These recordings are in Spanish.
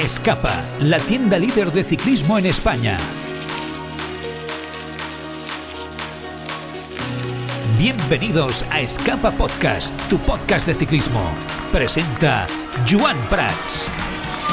Escapa, la tienda líder de ciclismo en España. Bienvenidos a Escapa Podcast, tu podcast de ciclismo. Presenta Joan Prats.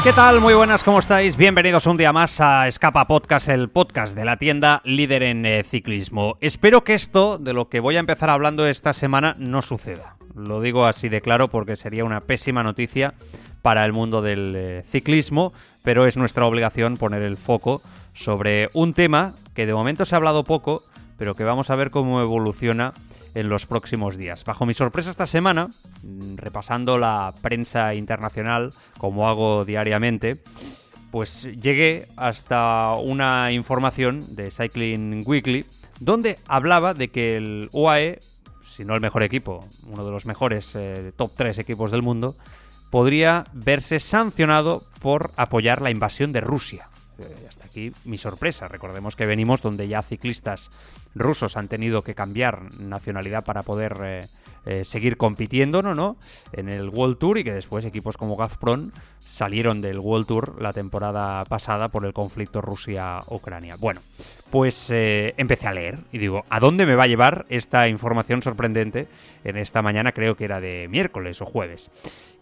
¿Qué tal? Muy buenas, ¿cómo estáis? Bienvenidos un día más a Escapa Podcast, el podcast de la tienda líder en eh, ciclismo. Espero que esto, de lo que voy a empezar hablando esta semana, no suceda. Lo digo así de claro porque sería una pésima noticia para el mundo del eh, ciclismo, pero es nuestra obligación poner el foco sobre un tema que de momento se ha hablado poco, pero que vamos a ver cómo evoluciona en los próximos días. Bajo mi sorpresa esta semana, mm, repasando la prensa internacional, como hago diariamente, pues llegué hasta una información de Cycling Weekly, donde hablaba de que el UAE, si no el mejor equipo, uno de los mejores eh, top 3 equipos del mundo, podría verse sancionado por apoyar la invasión de Rusia. Eh, hasta aquí mi sorpresa. Recordemos que venimos donde ya ciclistas rusos han tenido que cambiar nacionalidad para poder eh, eh, seguir compitiendo ¿no? ¿no? en el World Tour y que después equipos como Gazprom salieron del World Tour la temporada pasada por el conflicto Rusia-Ucrania. Bueno, pues empecé a leer y digo, ¿a dónde me va a llevar esta información sorprendente en esta mañana? Creo que era de miércoles o jueves.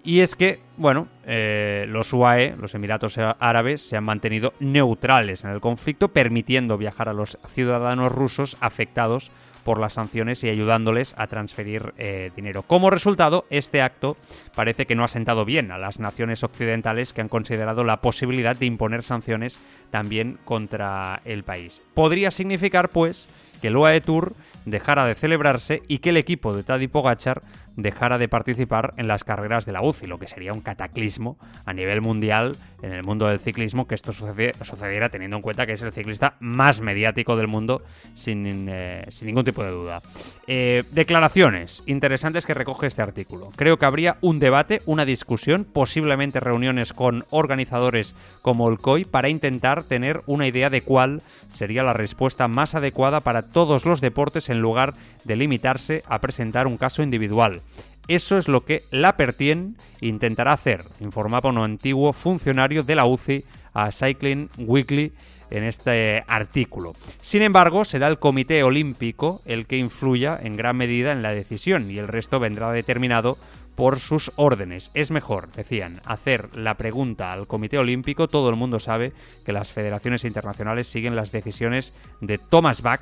Y es que, bueno, eh, los UAE, los Emiratos Árabes, se han mantenido neutrales en el conflicto, permitiendo viajar a los ciudadanos rusos afectados por las sanciones y ayudándoles a transferir eh, dinero. Como resultado, este acto parece que no ha sentado bien a las naciones occidentales que han considerado la posibilidad de imponer sanciones también contra el país. Podría significar, pues, que el UAE Tour dejara de celebrarse y que el equipo de Tadej Pogachar dejara de participar en las carreras de la UCI, lo que sería un cataclismo a nivel mundial en el mundo del ciclismo que esto sucediera teniendo en cuenta que es el ciclista más mediático del mundo sin, eh, ningún tipo de duda. Eh, declaraciones interesantes que recoge este artículo. Creo que habría un debate, una discusión, posiblemente reuniones con organizadores como el COI para intentar tener una idea de cuál sería la respuesta más adecuada para todos los deportes en lugar de limitarse a presentar un caso individual. Eso es lo que la Pertien intentará hacer, informaba un antiguo funcionario de la UCI a Cycling Weekly en este artículo. Sin embargo, será el Comité Olímpico el que influya en gran medida en la decisión y el resto vendrá determinado por sus órdenes. Es mejor, decían, hacer la pregunta al Comité Olímpico. Todo el mundo sabe que las federaciones internacionales siguen las decisiones de Thomas Bach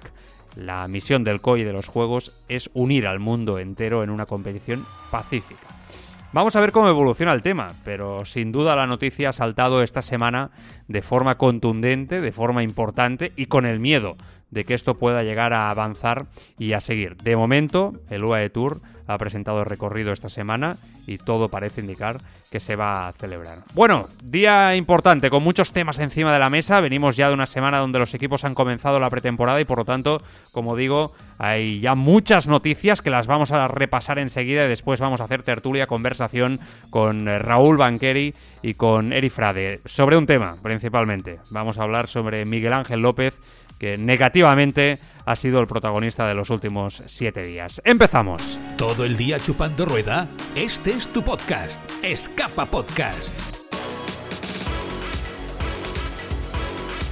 la misión del COI de los Juegos es unir al mundo entero en una competición pacífica. Vamos a ver cómo evoluciona el tema, pero sin duda la noticia ha saltado esta semana de forma contundente, de forma importante y con el miedo de que esto pueda llegar a avanzar y a seguir. De momento, el UAE Tour ha presentado el recorrido esta semana y todo parece indicar que se va a celebrar. Bueno, día importante, con muchos temas encima de la mesa. Venimos ya de una semana donde los equipos han comenzado la pretemporada y por lo tanto, como digo, hay ya muchas noticias que las vamos a repasar enseguida y después vamos a hacer tertulia, conversación con eh, Raúl Banqueri y con Eri Frade sobre un tema principalmente. Vamos a hablar sobre Miguel Ángel López que negativamente ha sido el protagonista de los últimos siete días. Empezamos. Todo el día chupando rueda. Este es tu podcast. Escapa Podcast.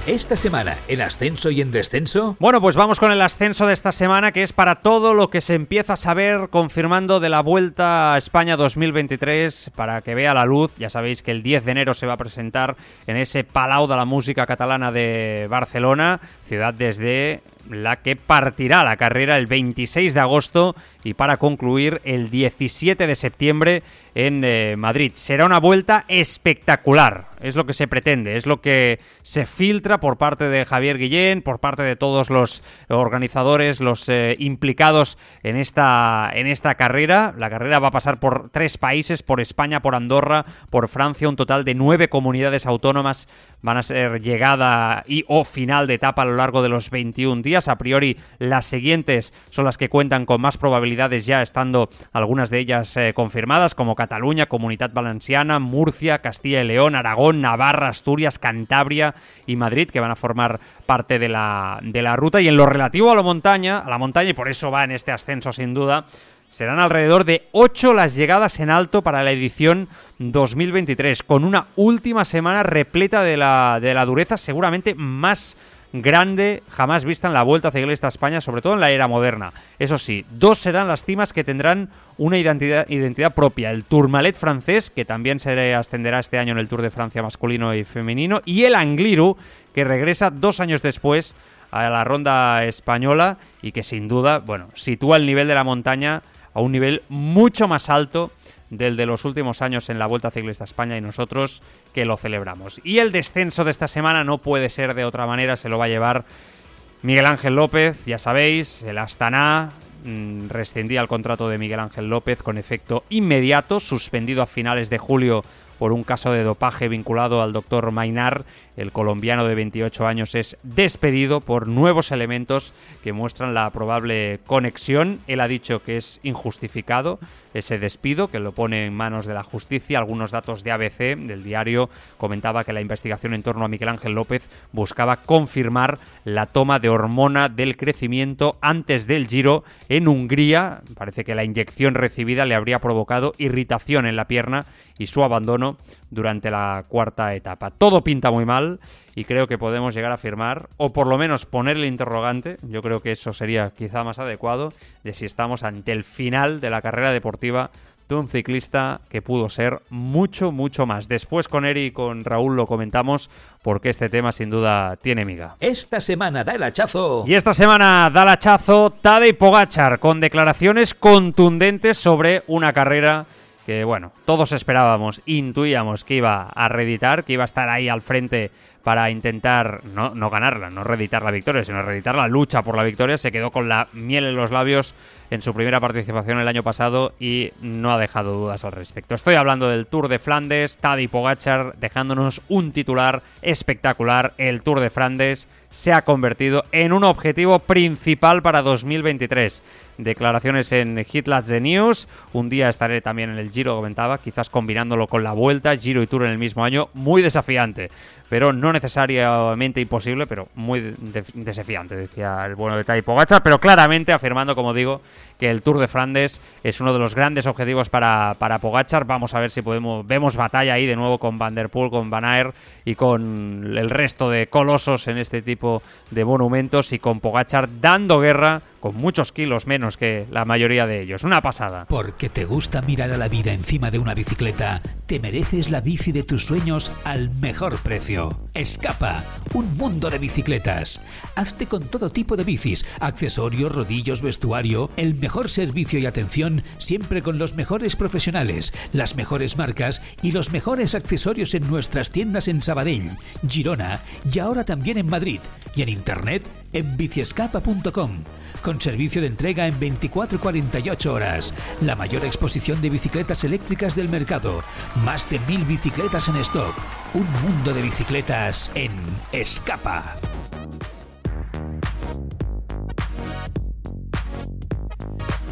Esta semana, ¿en ascenso y en descenso? Bueno, pues vamos con el ascenso de esta semana, que es para todo lo que se empieza a saber, confirmando de la Vuelta a España 2023, para que vea la luz. Ya sabéis que el 10 de enero se va a presentar en ese Palau de la Música Catalana de Barcelona, ciudad desde la que partirá la carrera el 26 de agosto y para concluir el 17 de septiembre en eh, Madrid. Será una vuelta espectacular, es lo que se pretende, es lo que se filtra por parte de Javier Guillén, por parte de todos los organizadores, los eh, implicados en esta, en esta carrera. La carrera va a pasar por tres países, por España, por Andorra, por Francia, un total de nueve comunidades autónomas van a ser llegada y o final de etapa a lo largo de los 21 días. A priori, las siguientes son las que cuentan con más probabilidades ya estando algunas de ellas eh, confirmadas, como Cataluña, Comunidad Valenciana, Murcia, Castilla y León, Aragón, Navarra, Asturias, Cantabria y Madrid, que van a formar parte de la, de la ruta. Y en lo relativo a la montaña, a la montaña, y por eso va en este ascenso sin duda, Serán alrededor de 8 las llegadas en alto para la edición 2023, con una última semana repleta de la, de la dureza seguramente más grande jamás vista en la Vuelta Ciclista a España, sobre todo en la era moderna. Eso sí, dos serán las cimas que tendrán una identidad, propia. El Tourmalet francés, que también se ascenderá este año en el Tour de Francia masculino y femenino, y el Angliru, que regresa dos años después a la ronda española y que sin duda, bueno, sitúa el nivel de la montaña a un nivel mucho más alto del de los últimos años en la Vuelta Ciclista a España y nosotros que lo celebramos. Y el descenso de esta semana no puede ser de otra manera, se lo va a llevar Miguel Ángel López, ya sabéis, el Astana mm, rescindía el contrato de Miguel Ángel López con efecto inmediato, suspendido a finales de julio por un caso de dopaje vinculado al doctor Mainar el colombiano de 28 años es despedido por nuevos elementos que muestran la probable conexión. Él ha dicho que es injustificado ese despido, que lo pone en manos de la justicia. Algunos datos de ABC, del diario, comentaba que la investigación en torno a Miguel Ángel López buscaba confirmar la toma de hormona del crecimiento antes del giro en Hungría. Parece que la inyección recibida le habría provocado irritación en la pierna y su abandono durante la cuarta etapa. Todo pinta muy mal y creo que podemos llegar a afirmar, o por lo menos poner el interrogante, yo creo que eso sería quizá más adecuado, de si estamos ante el final de la carrera deportiva de un ciclista que pudo ser mucho, mucho más. Después con Eri y con Raúl lo comentamos porque este tema sin duda tiene miga. Esta semana da el hachazo. Y esta semana da el hachazo Tadej Pogachar con declaraciones contundentes sobre una carrera que bueno, todos esperábamos, intuíamos que iba a reeditar, que iba a estar ahí al frente para intentar no, no ganarla, no reeditar la victoria, sino reeditar la lucha por la victoria. Se quedó con la miel en los labios en su primera participación el año pasado y no ha dejado dudas al respecto. Estoy hablando del Tour de Flandes, Tadej Pogachar dejándonos un titular espectacular. El Tour de Flandes se ha convertido en un objetivo principal para 2023 declaraciones en Hitlats de News. Un día estaré también en el Giro, comentaba, quizás combinándolo con la vuelta, Giro y Tour en el mismo año. Muy desafiante, pero no necesariamente imposible, pero muy desafiante, decía el bueno de Tai Pogacar, pero claramente afirmando, como digo, que el Tour de Flandes es uno de los grandes objetivos para, para Pogachar. Vamos a ver si podemos vemos batalla ahí de nuevo con Van der Poel, con Van Aert y con el resto de colosos en este tipo de monumentos y con Pogachar dando guerra con muchos kilos menos que la mayoría de ellos. Una pasada. Porque te gusta mirar a la vida encima de una bicicleta, te mereces la bici de tus sueños al mejor precio. Escapa, un mundo de bicicletas. Hazte con todo tipo de bicis, accesorios, rodillos, vestuario, el mejor servicio y atención siempre con los mejores profesionales, las mejores marcas y los mejores accesorios en nuestras tiendas en Sabadell, Girona y ahora también en Madrid y en internet en biciescapa.com con servicio de entrega en 24 48 horas. La mayor exposición de bicicletas eléctricas del mercado. Más de mil bicicletas en stock. Un mundo de bicicletas en Escapa.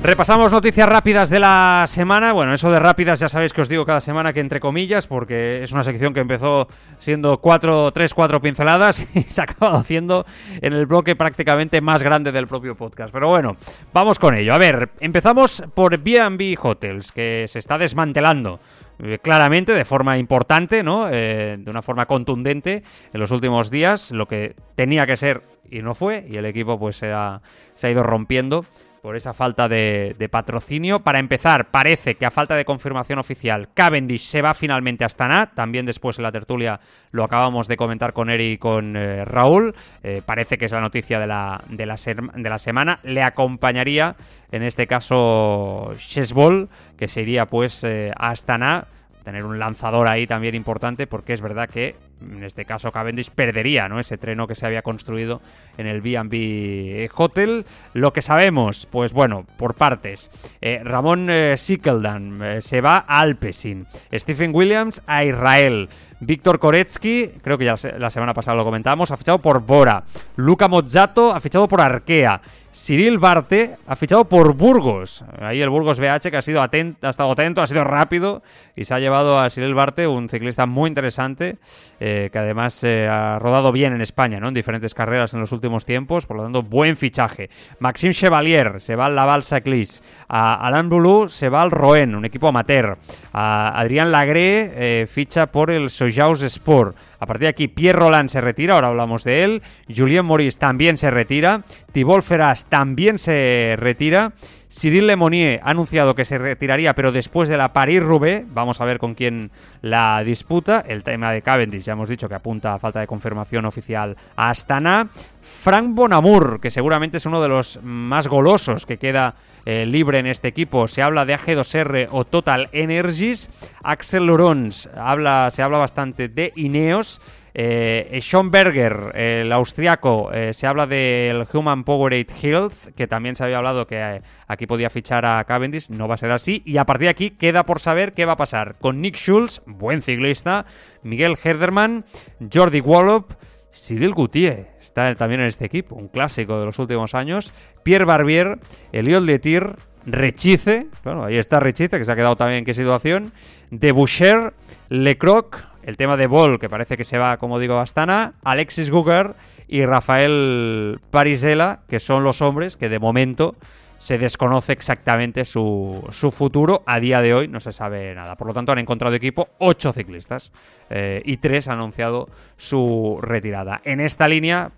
Repasamos noticias rápidas de la semana. Bueno, eso de rápidas ya sabéis que os digo cada semana que entre comillas, porque es una sección que empezó siendo cuatro, tres, cuatro pinceladas y se ha acabado haciendo en el bloque prácticamente más grande del propio podcast. Pero bueno, vamos con ello. A ver, empezamos por B&B Hotels, que se está desmantelando eh, claramente, de forma importante, ¿no? Eh, de una forma contundente en los últimos días, lo que tenía que ser y no fue, y el equipo pues se ha, se ha ido rompiendo por esa falta de, patrocinio. Para empezar, parece que a falta de confirmación oficial, Cavendish se va finalmente a Astana. También después en la tertulia lo acabamos de comentar con Eri y con eh, Raúl. Eh, parece que es la noticia de la, de la, semana. Le acompañaría, en este caso, Chesbol, que se iría pues eh, a Astana tener un lanzador ahí también importante, porque es verdad que en este caso Cavendish perdería ¿no? ese treno que se había construido en el B&B Hotel. Lo que sabemos, pues bueno, por partes. Eh, Ramón eh, eh, se va a Alpecin. Stephen Williams a Israel. Víctor Koretsky, creo que ya la semana pasada lo comentábamos, ha fichado por Bora. Luca Mozzato ha fichado por Arkea. Cyril Barte ha fichado por Burgos. Ahí el Burgos BH que ha, sido atento, ha estado atento, ha sido rápido y se ha llevado a Cyril Barte, un ciclista muy interesante, eh, que además eh, ha rodado bien en España, ¿no? En diferentes carreras en los últimos tiempos, por lo tanto, buen fichaje. Maxime Chevalier se va al Laval Saclis. A Alain Boulou se va al Rouen, un equipo amateur. A Adrián Lagré eh, ficha por el Sojaus Sport. A partir de aquí, Pierre Roland se retira, ahora hablamos de él. Julien Maurice también se retira. Thibault Ferras también se retira. Cyril Lemonnier ha anunciado que se retiraría, pero después de la Paris-Roubaix. Vamos a ver con quién la disputa. El tema de Cavendish, ya hemos dicho que apunta a falta de confirmación oficial a Astana. Frank Bonamour, que seguramente es uno de los más golosos que queda eh, libre en este equipo. Se habla de AG2R o Total Energies. Axel Lorons habla, se habla bastante de Ineos. Eh, Berger, el austriaco, eh, se habla del Human Powerade Health, que también se había hablado que eh, aquí podía fichar a Cavendish, no va a ser así. Y a partir de aquí queda por saber qué va a pasar con Nick Schulz, buen ciclista, Miguel Herderman, Jordi Wallop, Cyril Goutier, está también en este equipo, un clásico de los últimos años, Pierre Barbier, Eliot Letir, Rechice, bueno, ahí está Rechice, que se ha quedado también en qué situación, De Boucher, Lecroc, el tema de Ball, que parece que se va, como digo, a Astana, Alexis Guger y Rafael Parisela, que son los hombres que de momento se desconoce exactamente su, su, futuro. A día de hoy no se sabe nada. Por lo tanto, han encontrado equipo ocho ciclistas eh, y tres han anunciado su retirada. En esta línea,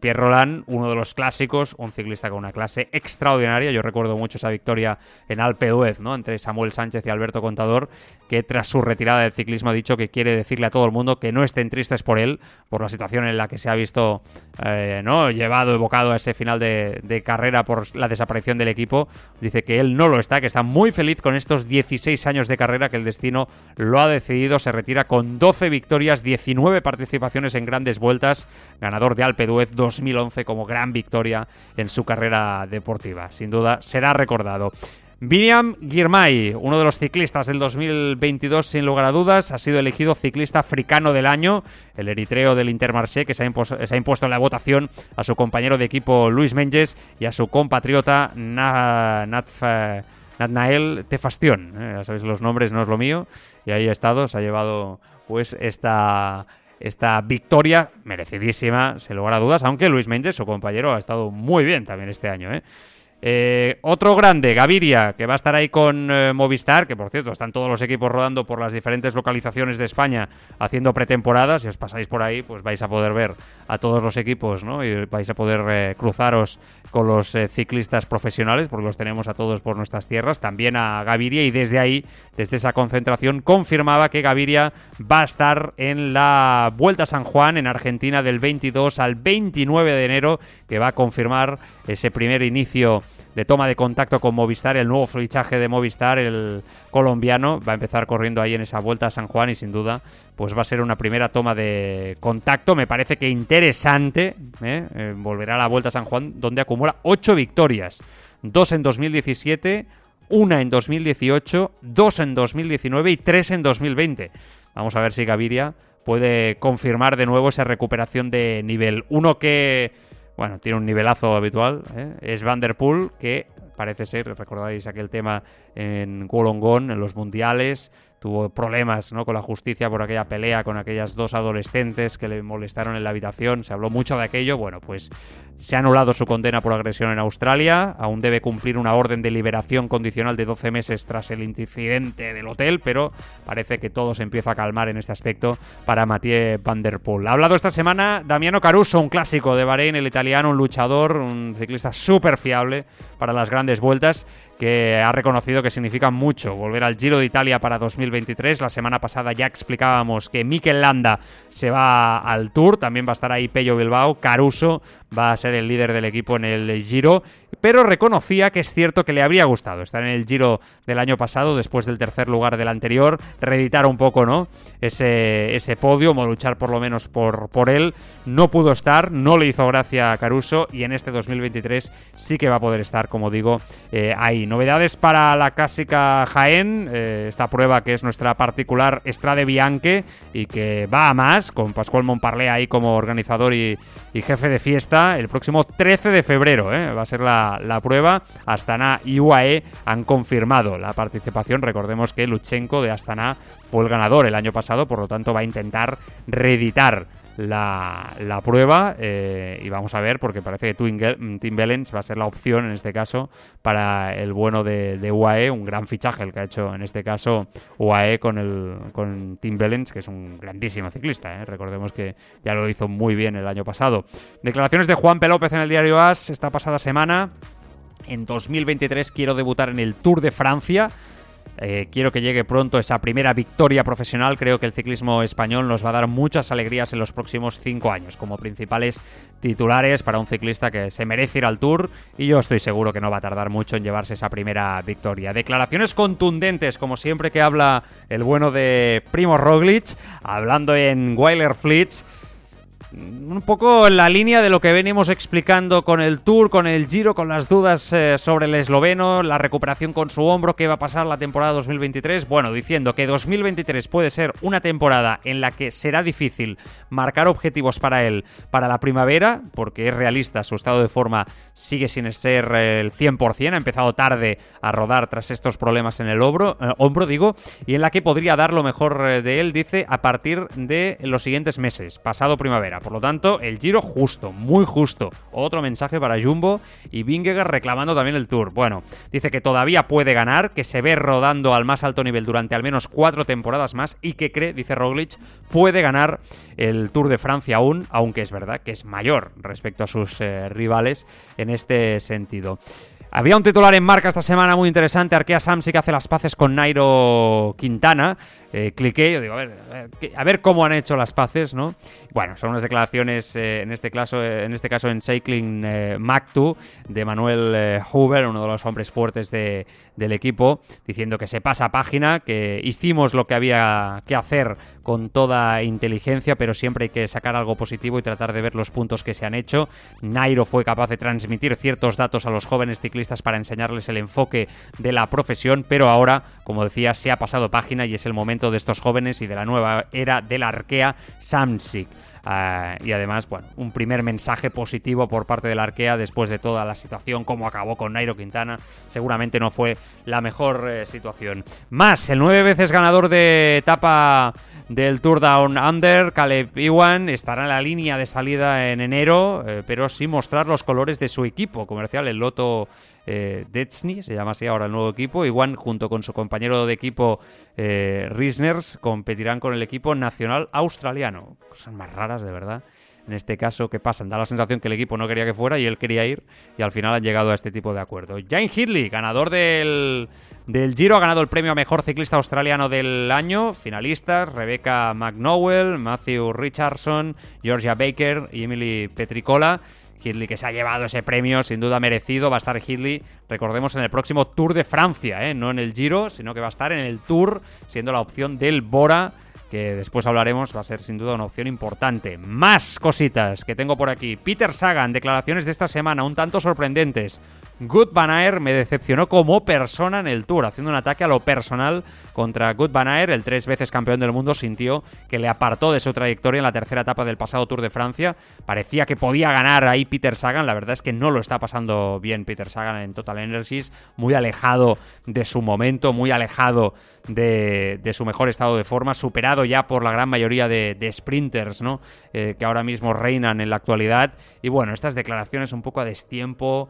Pierre Roland, uno de los clásicos, un ciclista con una clase extraordinaria. Yo recuerdo mucho esa victoria en Alpe d'Huez, ¿no? Entre Samuel Sánchez y Alberto Contador, que tras su retirada del ciclismo ha dicho que quiere decirle a todo el mundo que no estén tristes por él, por la situación en la que se ha visto, eh, ¿no? Llevado, evocado a ese final de, de, carrera por la desaparición del equipo. Dice que él no lo está, que está muy feliz con estos 16 años de carrera, que el destino lo ha decidido. Se retira con 12 victorias, 19 participaciones en grandes vueltas, ganador de Alpe Peduez 2011 como gran victoria en su carrera deportiva. Sin duda será recordado. William Girmay, uno de los ciclistas del 2022 sin lugar a dudas, ha sido elegido ciclista africano del año, el eritreo del Intermarché que se ha, impuesto, en la votación a su compañero de equipo Luis Menges y a su compatriota Natnael Tefastion. Eh, ya sabéis los nombres, no es lo mío, y ahí ha estado, se ha llevado pues esta esta victoria merecidísima, sin lugar a dudas, aunque Luis Méndez, su compañero, ha estado muy bien también este año. ¿eh? Eh, otro grande, Gaviria, que va a estar ahí con eh, Movistar, que por cierto están todos los equipos rodando por las diferentes localizaciones de España haciendo pretemporadas. Si os pasáis por ahí, pues vais a poder ver a todos los equipos, ¿no? Y vais a poder eh, cruzaros con los ciclistas profesionales, porque los tenemos a todos por nuestras tierras. También a Gaviria, y desde ahí, desde esa concentración, confirmaba que Gaviria va a estar en la Vuelta a San Juan en Argentina del 22 al 29 de enero, que va a confirmar ese primer inicio de toma de contacto con Movistar, el nuevo fichaje de Movistar, el colombiano, va a empezar corriendo ahí en esa vuelta a San Juan y sin duda pues va a ser una primera toma de contacto, me parece que interesante, ¿eh? Eh, volverá a la vuelta a San Juan donde acumula ocho victorias, dos en 2017, una en 2018, dos en 2019 y tres en 2020. Vamos a ver si Gaviria puede confirmar de nuevo esa recuperación de nivel. Uno que bueno, tiene un nivelazo habitual. ¿eh? Es Vanderpool, que parece ser, recordáis aquel tema en Wollongong, en los mundiales, tuvo problemas ¿no? con la justicia por aquella pelea con aquellas dos adolescentes que le molestaron en la habitación. Se habló mucho de aquello. Bueno, pues se ha anulado su condena por agresión en Australia. Aún debe cumplir una orden de liberación condicional de 12 meses tras el incidente del hotel, pero parece que todo se empieza a calmar en este aspecto para Mathieu Van Der Poel. Ha hablado esta semana Damiano Caruso, un clásico de Bahrein, el italiano, un luchador, un ciclista súper fiable para las grandes vueltas que ha reconocido que significa mucho volver al Giro de Italia para 2023. La semana pasada ya explicábamos que Mikel Landa se va al Tour, también va a estar ahí Pello Bilbao, Caruso va a ser el líder del equipo en el Giro, pero reconocía que es cierto que le habría gustado estar en el Giro del año pasado, después del tercer lugar del anterior, reeditar un poco, ¿no? Ese, ese podio, o luchar por lo menos por, por él. No pudo estar, no le hizo gracia a Caruso y en este 2023 sí que va a poder estar, como digo, eh, ahí. Novedades para la clásica Jaén, eh, esta prueba que es nuestra particular Estrade Bianche y que va a más, con Pascual Montparlé ahí como organizador y, jefe de fiesta, el próximo 13 de febrero ¿eh? va a ser la, la prueba. Astana y UAE han confirmado la participación. Recordemos que Luchenko de Astana fue el ganador el año pasado, por lo tanto va a intentar reeditar la, la prueba eh, y vamos a ver porque parece que Tim Bellens va a ser la opción en este caso para el bueno de, UAE, un gran fichaje el que ha hecho en este caso UAE con, el, con Tim Bellens, que es un grandísimo ciclista, ¿eh? recordemos que ya lo hizo muy bien el año pasado. Declaraciones de Juan P. López en el diario AS esta pasada semana. En 2023 quiero debutar en el Tour de Francia. Eh, quiero que llegue pronto esa primera victoria profesional. Creo que el ciclismo español nos va a dar muchas alegrías en los próximos cinco años como principales titulares para un ciclista que se merece ir al Tour y yo estoy seguro que no va a tardar mucho en llevarse esa primera victoria. Declaraciones contundentes, como siempre que habla el bueno de Primo Roglic, hablando en Weiler un poco en la línea de lo que venimos explicando con el Tour, con el Giro, con las dudas eh, sobre el esloveno, la recuperación con su hombro, qué va a pasar la temporada 2023. Bueno, diciendo que 2023 puede ser una temporada en la que será difícil marcar objetivos para él para la primavera, porque es realista, su estado de forma sigue sin ser el 100%, ha empezado tarde a rodar tras estos problemas en el hombro, eh, hombro digo, y en la que podría dar lo mejor eh, de él, dice, a partir de los siguientes meses, pasado primavera. Por lo tanto, el giro justo, muy justo. Otro mensaje para Jumbo y Vingegaard reclamando también el Tour. Bueno, dice que todavía puede ganar, que se ve rodando al más alto nivel durante al menos cuatro temporadas más y que cree, dice Roglic, puede ganar el Tour de Francia aún, aunque es verdad que es mayor respecto a sus eh, rivales en este sentido. Había un titular en marca esta semana muy interesante. Arkea Samsic hace las paces con Nairo Quintana. Eh, cliqué, yo digo, a ver, a ver cómo han hecho las paces, ¿no? Bueno, son unas declaraciones, eh, en, este caso, eh, en este caso en Cycling Mactu, de Manuel Huber, uno de los hombres fuertes de, del equipo, diciendo que se pasa página, que hicimos lo que había que hacer con toda inteligencia, pero siempre hay que sacar algo positivo y tratar de ver los puntos que se han hecho. Nairo fue capaz de transmitir ciertos datos a los jóvenes ciclistas para enseñarles el enfoque de la profesión, pero ahora, como decía, se ha pasado página y es el momento de estos jóvenes y de la nueva era de la Arkea Samsic. Ah, y además, bueno, un primer mensaje positivo por parte de la Arkea después de toda la situación, como acabó con Nairo Quintana. Seguramente no fue la mejor eh, situación. Más, el nueve veces ganador de etapa del Tour Down Under, Caleb Iwan, estará en la línea de salida en enero, eh, pero sin mostrar los colores de su equipo comercial, el Loto eh, se llama así ahora el nuevo equipo. Iwan, junto con su compañero de equipo eh, Risners, competirán con el equipo nacional australiano. Cosas más raras, de verdad. En este caso, ¿qué pasan? Da la sensación que el equipo no quería que fuera y él quería ir, y al final han llegado a este tipo de acuerdo. Jane Hidley, ganador del, del Giro, ha ganado el premio a mejor ciclista australiano del año. Finalistas: Rebecca McNowell, Matthew Richardson, Georgia Baker y Emily Petricola. Hidley que se ha llevado ese premio, sin duda merecido. Va a estar Hidley, recordemos, en el próximo Tour de Francia, ¿eh? no en el Giro, sino que va a estar en el Tour, siendo la opción del Bora que después hablaremos, va a ser sin duda una opción importante. Más cositas que tengo por aquí. Peter Sagan, declaraciones de esta semana un tanto sorprendentes. Good Van me decepcionó como persona en el Tour, haciendo un ataque a lo personal contra Good Van el tres veces campeón del mundo, sintió que le apartó de su trayectoria en la tercera etapa del pasado Tour de Francia. Parecía que podía ganar ahí Peter Sagan, la verdad es que no lo está pasando bien Peter Sagan en Total Energies, muy alejado de su momento, muy alejado de, su mejor estado de forma, superado ya por la gran mayoría de, sprinters ¿no? Eh, que ahora mismo reinan en la actualidad. Y bueno, estas declaraciones un poco a destiempo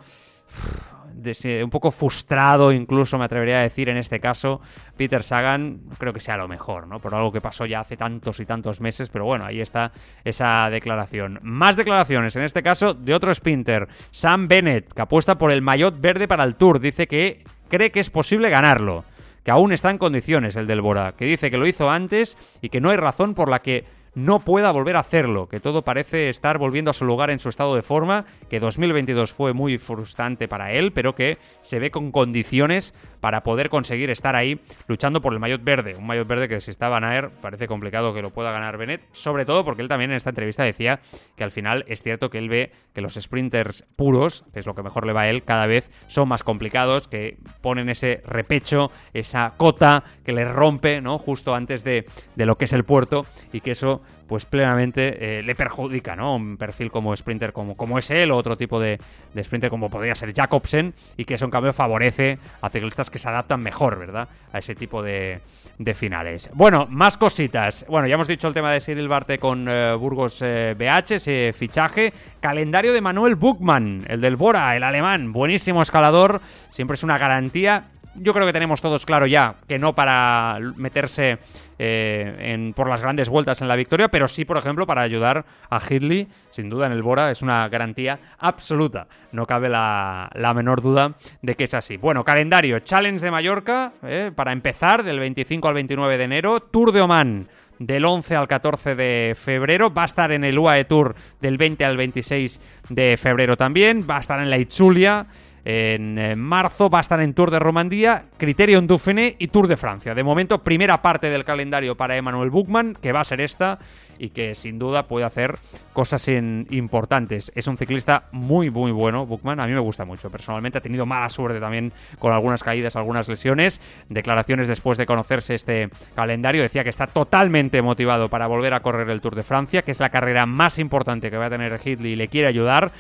un poco frustrado, incluso me atrevería a decir en este caso, Peter Sagan, creo que sea lo mejor, ¿no? Por algo que pasó ya hace tantos y tantos meses, pero bueno, ahí está esa declaración. Más declaraciones, en este caso de otro sprinter, Sam Bennett, que apuesta por el maillot verde para el Tour, dice que cree que es posible ganarlo, que aún está en condiciones el del Bora, que dice que lo hizo antes y que no hay razón por la que no pueda volver a hacerlo, que todo parece estar volviendo a su lugar en su estado de forma, que 2022 fue muy frustrante para él, pero que se ve con condiciones para poder conseguir estar ahí luchando por el maillot verde. Un maillot verde que si está Van Aert parece complicado que lo pueda ganar Bennett, sobre todo porque él también en esta entrevista decía que al final es cierto que él ve que los sprinters puros, que es lo que mejor le va a él, cada vez son más complicados, que ponen ese repecho, esa cota que le rompe, ¿no? Justo antes de, de lo que es el puerto y que eso pues plenamente eh, le perjudica, ¿no? Un perfil como sprinter como, como es él o otro tipo de, de, sprinter como podría ser Jacobsen y que eso en cambio favorece a ciclistas que se adaptan mejor, ¿verdad? A ese tipo de, de finales. Bueno, más cositas. Bueno, ya hemos dicho el tema de Cyril Barte con eh, Burgos eh, BH, ese fichaje. Calendario de Manuel Buchmann, el del Bora, el alemán. Buenísimo escalador, siempre es una garantía. Yo creo que tenemos todos claro ya que no para meterse eh, por las grandes vueltas en la victoria, pero sí, por ejemplo, para ayudar a Hidley, sin duda en el Bora, es una garantía absoluta. No cabe la, la menor duda de que es así. Bueno, calendario, Challenge de Mallorca, eh, para empezar, del 25 al 29 de enero, Tour de Oman del 11 al 14 de febrero. Va a estar en el UAE Tour del 20 al 26 de febrero también. Va a estar en la Itzulia en eh, marzo va a estar en Tour de Romandía, Criterion Dauphiné y Tour de Francia. De momento, primera parte del calendario para Emmanuel Buchmann, que va a ser esta y que sin duda puede hacer cosas importantes. Es un ciclista muy, muy bueno, Buchmann. A mí me gusta mucho. Personalmente ha tenido mala suerte también con algunas caídas, algunas lesiones. Declaraciones después de conocerse este calendario. Decía que está totalmente motivado para volver a correr el Tour de Francia, que es la carrera más importante que va a tener Hidley y le quiere ayudar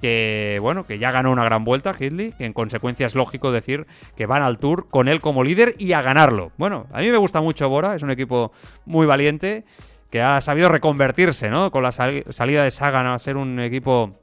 que bueno, que ya ganó una gran vuelta Hidley, que en consecuencia es lógico decir que van al Tour con él como líder y a ganarlo. Bueno, a mí me gusta mucho Bora, es un equipo muy valiente que ha sabido reconvertirse, ¿no? Con la salida de Sagan a ser un equipo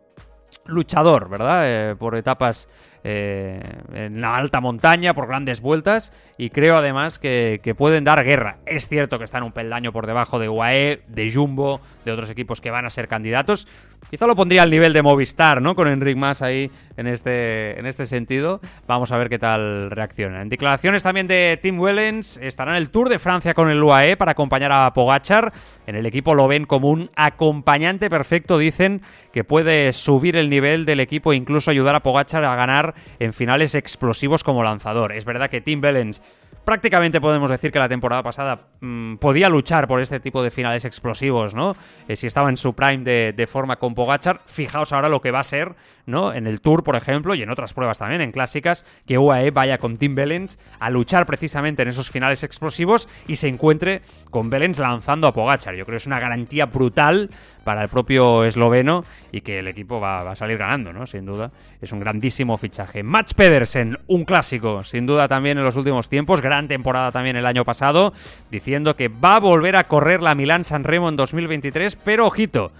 luchador, ¿verdad? Eh, por etapas eh, en la alta montaña, por grandes vueltas, y creo además que, pueden dar guerra. Es cierto que están un peldaño por debajo de UAE, de Jumbo, de otros equipos que van a ser candidatos, Quizá lo pondría al nivel de Movistar, ¿no? Con Enric Mas ahí en este, en este sentido. Vamos a ver qué tal reacciona. En declaraciones también de Tim Wellens, estará en el Tour de Francia con el UAE para acompañar a Pogachar. En el equipo lo ven como un acompañante perfecto, dicen que puede subir el nivel del equipo e incluso ayudar a Pogachar a ganar en finales explosivos como lanzador. Es verdad que Tim Wellens prácticamente podemos decir que la temporada pasada mmm, podía luchar por este tipo de finales explosivos, ¿no? Eh, si estaba en su prime de, forma con Pogachar, fijaos ahora lo que va a ser, ¿no? En el Tour, por ejemplo, y en otras pruebas también, en clásicas, que UAE vaya con Tim Bellens a luchar precisamente en esos finales explosivos y se encuentre con Bellens lanzando a Pogachar. Yo creo que es una garantía brutal para el propio esloveno y que el equipo va, a salir ganando, ¿no? Sin duda. Es un grandísimo fichaje. Mats Pedersen, un clásico, sin duda también en los últimos tiempos. Gran temporada también el año pasado, diciendo que va a volver a correr la Milán San Remo en 2023, pero ojito,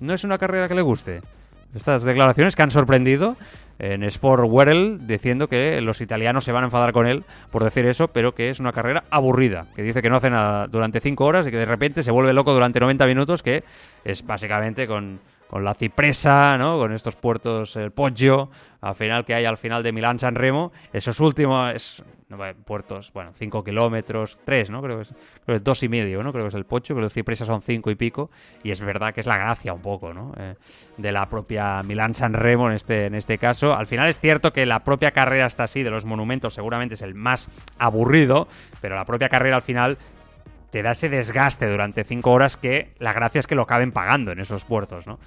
no es una carrera que le guste. Estas declaraciones que han sorprendido en Sport World diciendo que los italianos se van a enfadar con él por decir eso, pero que es una carrera aburrida, que dice que no hace nada durante 5 horas y que de repente se vuelve loco durante 90 minutos, que es básicamente con, con la cipresa, ¿no? Con estos puertos, el Poggio, al final que hay al final de Milán San Remo, esos últimos puertos, bueno, 5 kilómetros, 3, ¿no? Creo que es, creo dos y medio, ¿no? Creo que es el Poggio, que los cipresas son 5 y pico, y es verdad que es la gracia un poco, ¿no? Eh, de la propia Milán San Remo en este, en este caso. Al final es cierto que la propia carrera está así, de los monumentos seguramente es el más aburrido, pero la propia carrera al final te da ese desgaste durante 5 horas que la gracia es que lo acaben pagando en esos puertos, ¿no?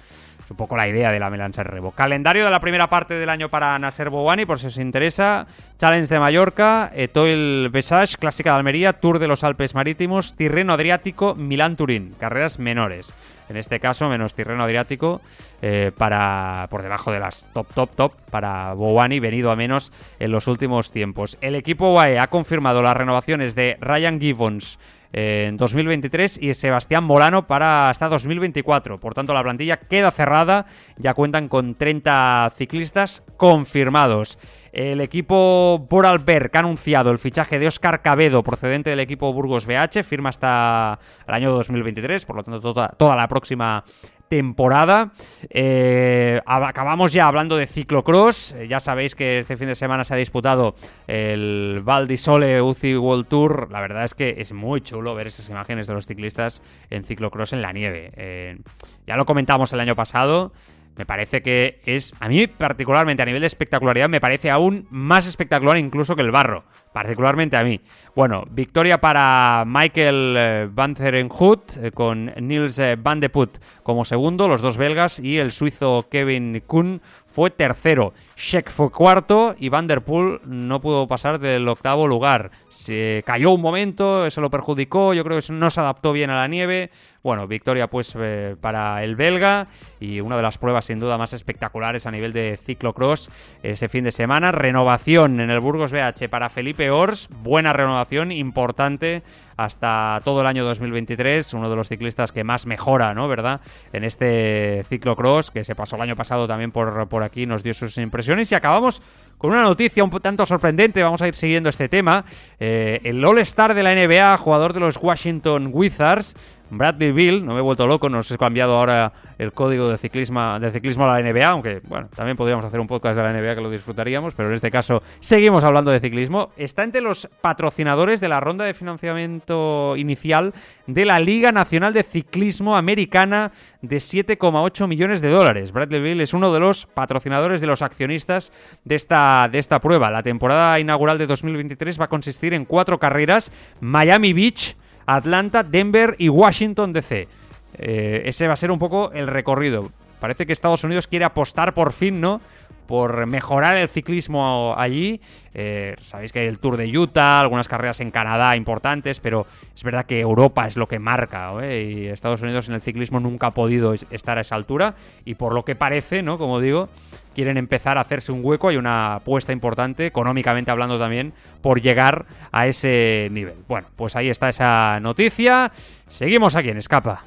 Un poco la idea de la Melancha Rebo. Calendario de la primera parte del año para Nasser Bouani, por si os interesa. Challenge de Mallorca, Etoile Besage, Clásica de Almería, Tour de los Alpes Marítimos, Tirreno Adriático, Milán Turín. Carreras menores. En este caso, menos Tirreno Adriático, eh, para por debajo de las top, top, top, para Bouani, venido a menos en los últimos tiempos. El equipo UAE ha confirmado las renovaciones de Ryan Gibbons, en 2023 y Sebastián Molano para hasta 2024. Por tanto, la plantilla queda cerrada. Ya cuentan con 30 ciclistas confirmados. El equipo Vorarlberg ha anunciado el fichaje de Oscar Cabedo, procedente del equipo Burgos BH, firma hasta el año 2023, por lo tanto toda, toda la próxima temporada. Eh, acabamos ya hablando de ciclocross. Eh, ya sabéis que este fin de semana se ha disputado el Val di Sole UCI World Tour. La verdad es que es muy chulo ver esas imágenes de los ciclistas en ciclocross en la nieve. Eh, ya lo comentamos el año pasado. Me parece que es, a mí particularmente a nivel de espectacularidad, me parece aún más espectacular incluso que el barro, particularmente a mí. Bueno, victoria para Michael eh, Van Zerenhut eh, con Niels eh, Van de Put como segundo, los dos belgas, y el suizo Kevin Kuhn fue tercero. Sheck fue cuarto y Van der Poel no pudo pasar del octavo lugar. Se cayó un momento, eso lo perjudicó, yo creo que no se adaptó bien a la nieve. Bueno, victoria pues eh, para el belga y una de las pruebas sin duda más espectaculares a nivel de ciclocross ese fin de semana. Renovación en el Burgos BH para Felipe Ors, buena renovación, importante hasta todo el año 2023, uno de los ciclistas que más mejora, ¿no? ¿Verdad? En este ciclocross que se pasó el año pasado también por, por aquí, nos dio sus impresiones y acabamos con una noticia un tanto sorprendente, vamos a ir siguiendo este tema. Eh, el All-Star de la NBA, jugador de los Washington Wizards, Bradley Bill, no me he vuelto loco, nos he cambiado ahora el código de ciclismo, de ciclismo a la NBA, aunque bueno, también podríamos hacer un podcast de la NBA que lo disfrutaríamos, pero en este caso seguimos hablando de ciclismo. Está entre los patrocinadores de la ronda de financiamiento inicial de la Liga Nacional de Ciclismo Americana de 7,8 millones de dólares. Bradley Bill es uno de los patrocinadores de los accionistas de esta, de esta prueba. La temporada inaugural de 2023 va a consistir en cuatro carreras: Miami Beach. Atlanta, Denver y Washington DC. Eh, ese va a ser un poco el recorrido. Parece que Estados Unidos quiere apostar por fin, ¿no? Por mejorar el ciclismo allí. Eh, sabéis que hay el Tour de Utah, algunas carreras en Canadá importantes, pero es verdad que Europa es lo que marca, ¿eh? y Estados Unidos en el ciclismo nunca ha podido estar a esa altura. Y por lo que parece, ¿no? Como digo, quieren empezar a hacerse un hueco. Hay una apuesta importante, económicamente hablando también, por llegar a ese nivel. Bueno, pues ahí está esa noticia. Seguimos aquí en Escapa.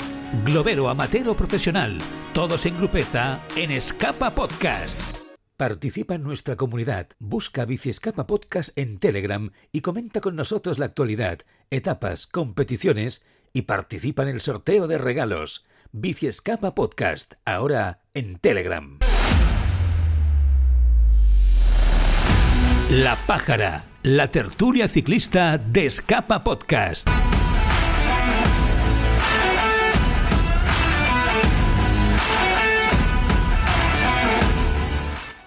Globero amateur profesional, todos en grupeta en Escapa Podcast. Participa en nuestra comunidad, busca Bici Escapa Podcast en Telegram y comenta con nosotros la actualidad, etapas, competiciones y participa en el sorteo de regalos. Bici Escapa Podcast, ahora en Telegram. La Pájara, la tertulia ciclista de Escapa Podcast.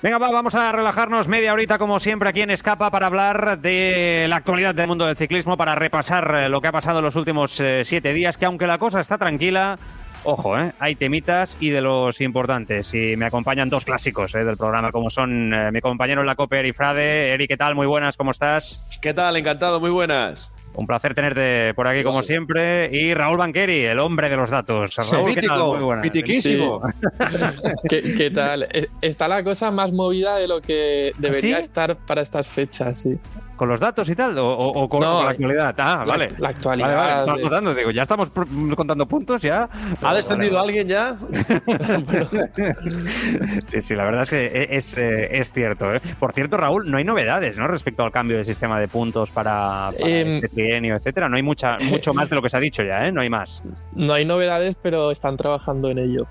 Venga, vamos a relajarnos media horita como siempre aquí en Escapa para hablar de la actualidad del mundo del ciclismo, para repasar eh, lo que ha pasado en los últimos eh, siete días, que aunque la cosa está tranquila, Ojo, ¿eh? hay temitas y de los importantes. Y me acompañan dos clásicos ¿eh? del programa, como son mi compañero en la COPE, Eri Frade. Eri, ¿qué tal? Muy buenas, ¿cómo estás? ¿Qué tal? Encantado, muy buenas. Un placer tenerte por aquí, como siempre. Y Raúl Banqueri, el hombre de los datos. Raúl, ¿qué Muy buenas. ¿Qué, tal? Está la cosa más movida de lo que ¿Ah, debería estar para estas fechas, sí. ¿Con los datos y tal? ¿O, con, la actualidad? Ah, vale. La actualidad. Vale, Digo, ya estamos contando puntos, ya. ¿Ha descendido alguien ya? sí, sí, la verdad es que es, eh, es, cierto. ¿eh? Por cierto, Raúl, no hay novedades, ¿no? Respecto al cambio de sistema de puntos para, em, este trienio, etcétera. No hay mucha, mucho más de lo que se ha dicho ya, ¿eh? No hay más. No hay novedades, pero están trabajando en ello.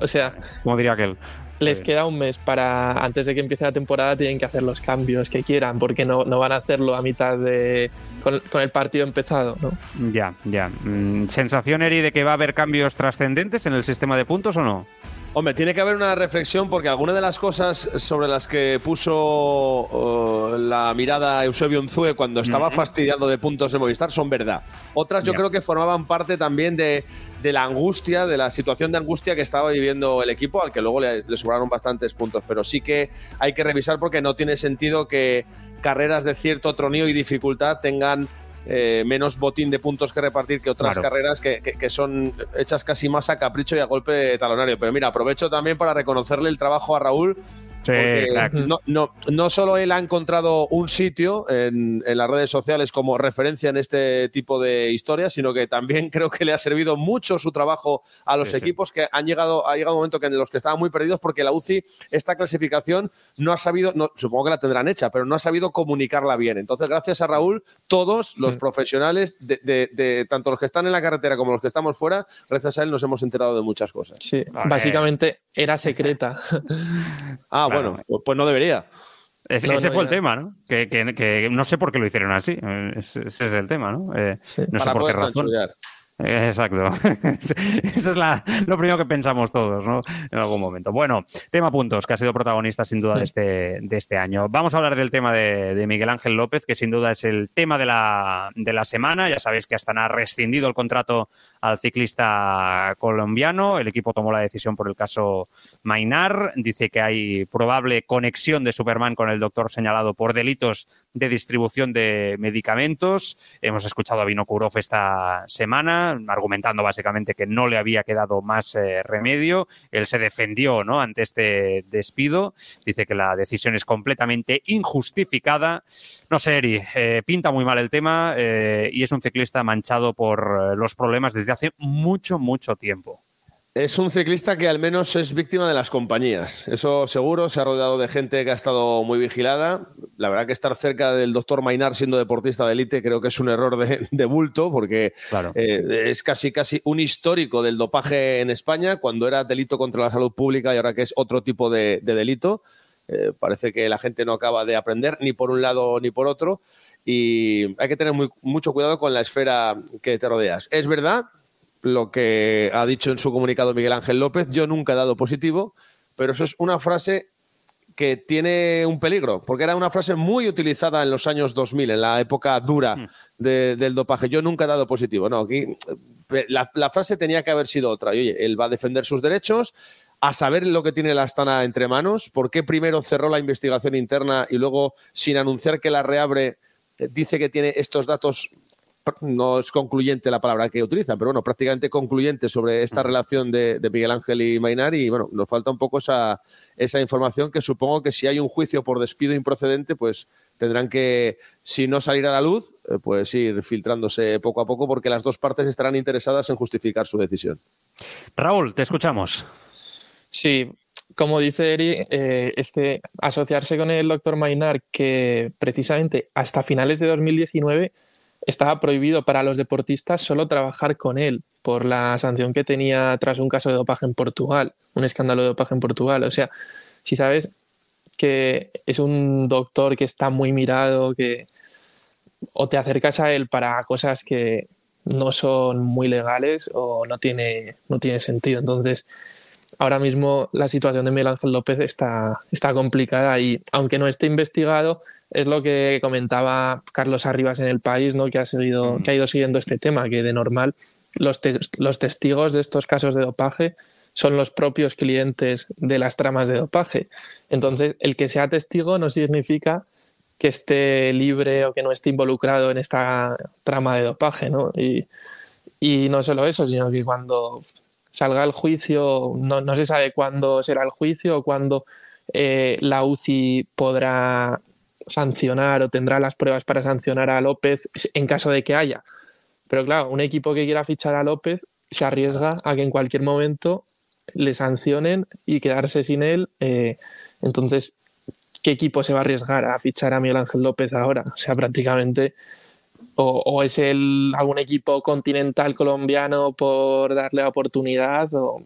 O sea. Como diría aquel. Les queda un mes para, antes de que empiece la temporada, tienen que hacer los cambios que quieran, porque no, no van a hacerlo a mitad de. con, el partido empezado, ¿no? Ya, ya. Mm, ¿Sensación, Eri, de que va a haber cambios trascendentes en el sistema de puntos o no? Hombre, tiene que haber una reflexión porque algunas de las cosas sobre las que puso oh, la mirada Eusebio Unzue cuando estaba fastidiando de puntos de Movistar son verdad. Otras yo creo que formaban parte también de, la angustia, de la situación de angustia que estaba viviendo el equipo, al que luego le, le sobraron bastantes puntos. Pero sí que hay que revisar porque no tiene sentido que carreras de cierto tronío y dificultad tengan eh, menos botín de puntos que repartir que otras carreras que, son hechas casi más a capricho y a golpe talonario. Pero mira, aprovecho también para reconocerle el trabajo a Raúl no, no, no, solo él ha encontrado un sitio en, las redes sociales como referencia en este tipo de historias, sino que también creo que le ha servido mucho su trabajo a los equipos que han llegado, ha llegado un momento que en los que estaban muy perdidos porque la UCI, esta clasificación, no ha sabido, no, supongo que la tendrán hecha, pero no ha sabido comunicarla bien. Entonces, gracias a Raúl, todos los profesionales, de, tanto los que están en la carretera como los que estamos fuera, gracias a él nos hemos enterado de muchas cosas. Sí, básicamente era secreta. ah, bueno, pues, pues no debería. ese fue el tema, ¿no? Que, no sé por qué lo hicieron así. Ese, es el tema, ¿no? Eh, no sé por qué razón. Exacto. Eso es lo primero que pensamos todos, ¿no? En algún momento. Bueno, tema puntos, que ha sido protagonista sin duda de este, de este año. Vamos a hablar del tema de, Miguel Ángel López, que sin duda es el tema de la, de la semana. Ya sabéis que hasta ha rescindido el contrato al ciclista colombiano. El equipo tomó la decisión por el caso Mainar. Dice que hay probable conexión de Superman con el doctor señalado por delitos de distribución de medicamentos. Hemos escuchado a Vinokurov esta semana argumentando básicamente que no le había quedado más eh, remedio. Él se defendió ¿no? ante este despido. Dice que la decisión es completamente injustificada. No sé, Eri, eh, pinta muy mal el tema eh, y es un ciclista manchado por los problemas desde hace mucho, mucho tiempo. Es un ciclista que al menos es víctima de las compañías. Eso seguro, se ha rodeado de gente que ha estado muy vigilada. La verdad que estar cerca del doctor Mainar siendo deportista de élite creo que es un error de, bulto porque eh, es casi, casi un histórico del dopaje en España cuando era delito contra la salud pública y ahora que es otro tipo de, delito. Eh, parece que la gente no acaba de aprender ni por un lado ni por otro y hay que tener mucho cuidado con la esfera que te rodeas. Es verdad lo que ha dicho en su comunicado Miguel Ángel López. Yo nunca he dado positivo, pero eso es una frase que tiene un peligro, porque era una frase muy utilizada en los años 2000, en la época dura hmm. del dopaje. Yo nunca he dado positivo. No, aquí eh, la, frase tenía que haber sido otra. oye, él va a defender sus derechos, a saber lo que tiene la Astana entre manos, por qué primero cerró la investigación interna y luego, sin anunciar que la reabre, eh, dice que tiene estos datos no es concluyente la palabra que utilizan, pero bueno, prácticamente concluyente sobre esta relación de, Miguel Ángel y Mainar y bueno, nos falta un poco esa, esa información que supongo que si hay un juicio por despido improcedente, pues tendrán que, si no salir a la luz, eh, pues ir filtrándose poco a poco porque las dos partes estarán interesadas en justificar su decisión. Raúl, te escuchamos. Sí, como dice Eri, eh, es que asociarse con el doctor Mainar, que precisamente hasta finales de 2019 estaba prohibido para los deportistas solo trabajar con él por la sanción que tenía tras un caso de dopaje en Portugal, un escándalo de dopaje en Portugal. O sea, si sabes que es un doctor que está muy mirado, que o te acercas a él para cosas que no son muy legales o no tiene, no tiene sentido. Entonces, ahora mismo la situación de Miguel Ángel López está, está complicada y aunque no esté investigado, es lo que comentaba Carlos Arribas en el país, ¿no? que, ha seguido, mm. que ha ido siguiendo este tema, que de normal los, los testigos de estos casos de dopaje son los propios clientes de las tramas de dopaje. Entonces, el que sea testigo no significa que esté libre o que no esté involucrado en esta trama de dopaje, ¿no? Y, y no solo eso, sino que cuando salga el juicio, no, no se sabe cuándo será el juicio o cuándo eh, la UCI podrá sancionar o tendrá las pruebas para sancionar a López en caso de que haya. Pero claro, un equipo que quiera fichar a López se arriesga a que en cualquier momento le sancionen y quedarse sin él. Eh, entonces, ¿qué equipo se va a arriesgar a fichar a Miguel Ángel López ahora? O sea, prácticamente, o, es el, algún equipo continental colombiano por darle oportunidad, o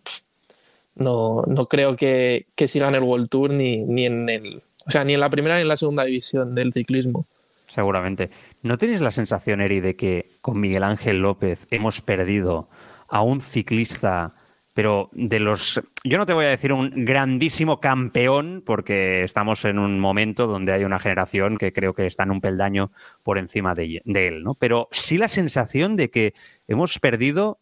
no, no creo que, que sigan el World Tour ni, ni en el o sea, ni en la primera ni en la segunda división del ciclismo. Seguramente. ¿No tienes la sensación, Eri, de que con Miguel Ángel López hemos perdido a un ciclista, pero de los... Yo no te voy a decir un grandísimo campeón, porque estamos en un momento donde hay una generación que creo que está en un peldaño por encima de, él, ¿no? Pero sí la sensación de que hemos perdido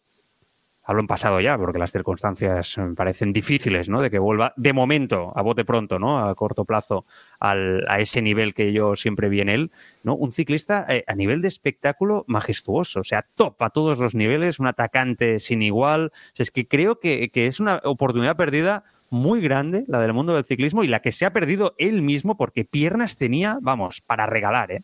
hablo en pasado ya, porque las circunstancias me parecen difíciles, ¿no? De que vuelva de momento, a bote pronto, ¿no? A corto plazo, a ese nivel que yo siempre vi en él, ¿no? Un ciclista eh, a nivel de espectáculo majestuoso, o sea, top a todos los niveles, un atacante sin igual. es que creo que, es una oportunidad perdida muy grande, la del mundo del ciclismo, y la que se ha perdido él mismo porque piernas tenía, vamos, para regalar, ¿eh?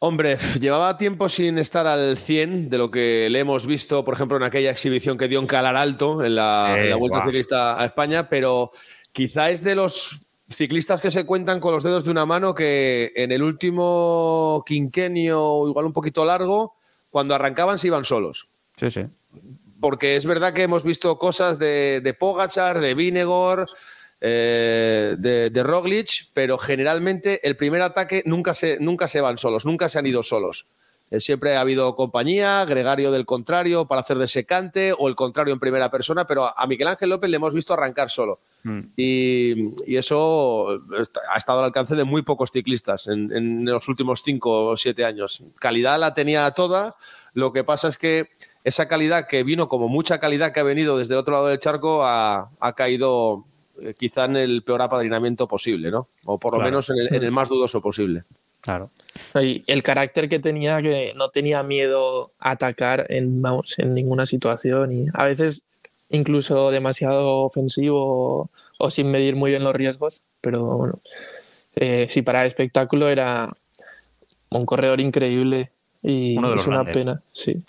Hombre, llevaba tiempo sin estar al 100 de lo que le hemos visto, por ejemplo, en aquella exhibición que dio en Calar Alto, en la, Vuelta Ciclista a España, pero quizá es de los ciclistas que se cuentan con los dedos de una mano que en el último quinquenio, igual un poquito largo, cuando arrancaban se iban solos. Sí, sí. Porque es verdad que hemos visto cosas de, de Pogachar, de Vinegor, eh, de, Roglic, pero generalmente el primer ataque nunca se, nunca se van solos, nunca se han ido solos. Eh, siempre ha habido compañía, gregario del contrario para hacer de secante o el contrario en primera persona, pero a Miguel Ángel López le hemos visto arrancar solo. Hmm. Y, eso ha estado al alcance de muy pocos ciclistas en, en, los últimos cinco o siete años. Calidad la tenía toda, lo que pasa es que esa calidad que vino como mucha calidad que ha venido desde el otro lado del charco ha, ha caído quizá en el peor apadrinamiento posible, ¿no? O por lo menos en el, más dudoso posible. Claro. Y el carácter que tenía, que no tenía miedo a atacar en, en ninguna situación y a veces incluso demasiado ofensivo o, sin medir muy bien los riesgos, pero bueno, eh, sí, para el espectáculo era un corredor increíble y es una pena, sí.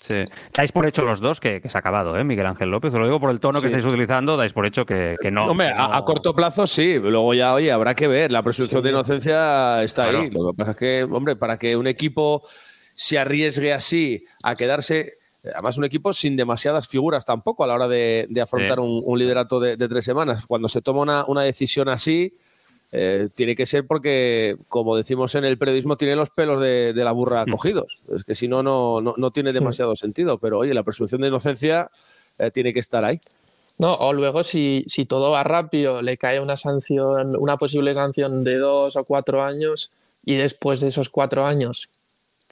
Dais por hecho los dos que, se ha acabado, ¿eh? Miguel Ángel López. Lo digo por el tono que estáis utilizando, dais por hecho que, no. Hombre, A, corto plazo sí. Luego ya, oye, habrá que ver. La presunción de inocencia está ahí. Lo que pasa es que, hombre, para que un equipo se arriesgue así a quedarse. Además, un equipo sin demasiadas figuras tampoco a la hora de, afrontar un, liderato de, tres semanas. Cuando se toma una, una decisión así eh, tiene que ser porque, como decimos en el periodismo, tiene los pelos de, la burra mm. cogidos. Es que si no, no, no tiene demasiado sentido. Pero oye, la presunción de inocencia eh, tiene que estar ahí. No, o luego si, si todo va rápido, le cae una sanción, una posible sanción de dos o cuatro años y después de esos cuatro años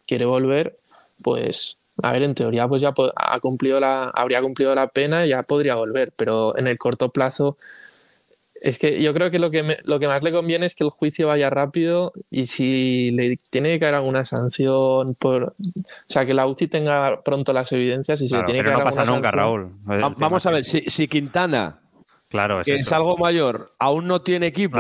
quiere volver, pues a ver, en teoría pues ya ha cumplido la, habría cumplido la pena y ya podría volver, pero en el corto plazo es que yo creo que lo que, lo que más le conviene es que el juicio vaya rápido y si le tiene que caer alguna sanción por. O sea, que la UCI tenga pronto las evidencias y si le tiene que no pasa nunca, Raúl. Vamos a ver, si Quintana Claro, es que es algo mayor, aún no tiene equipo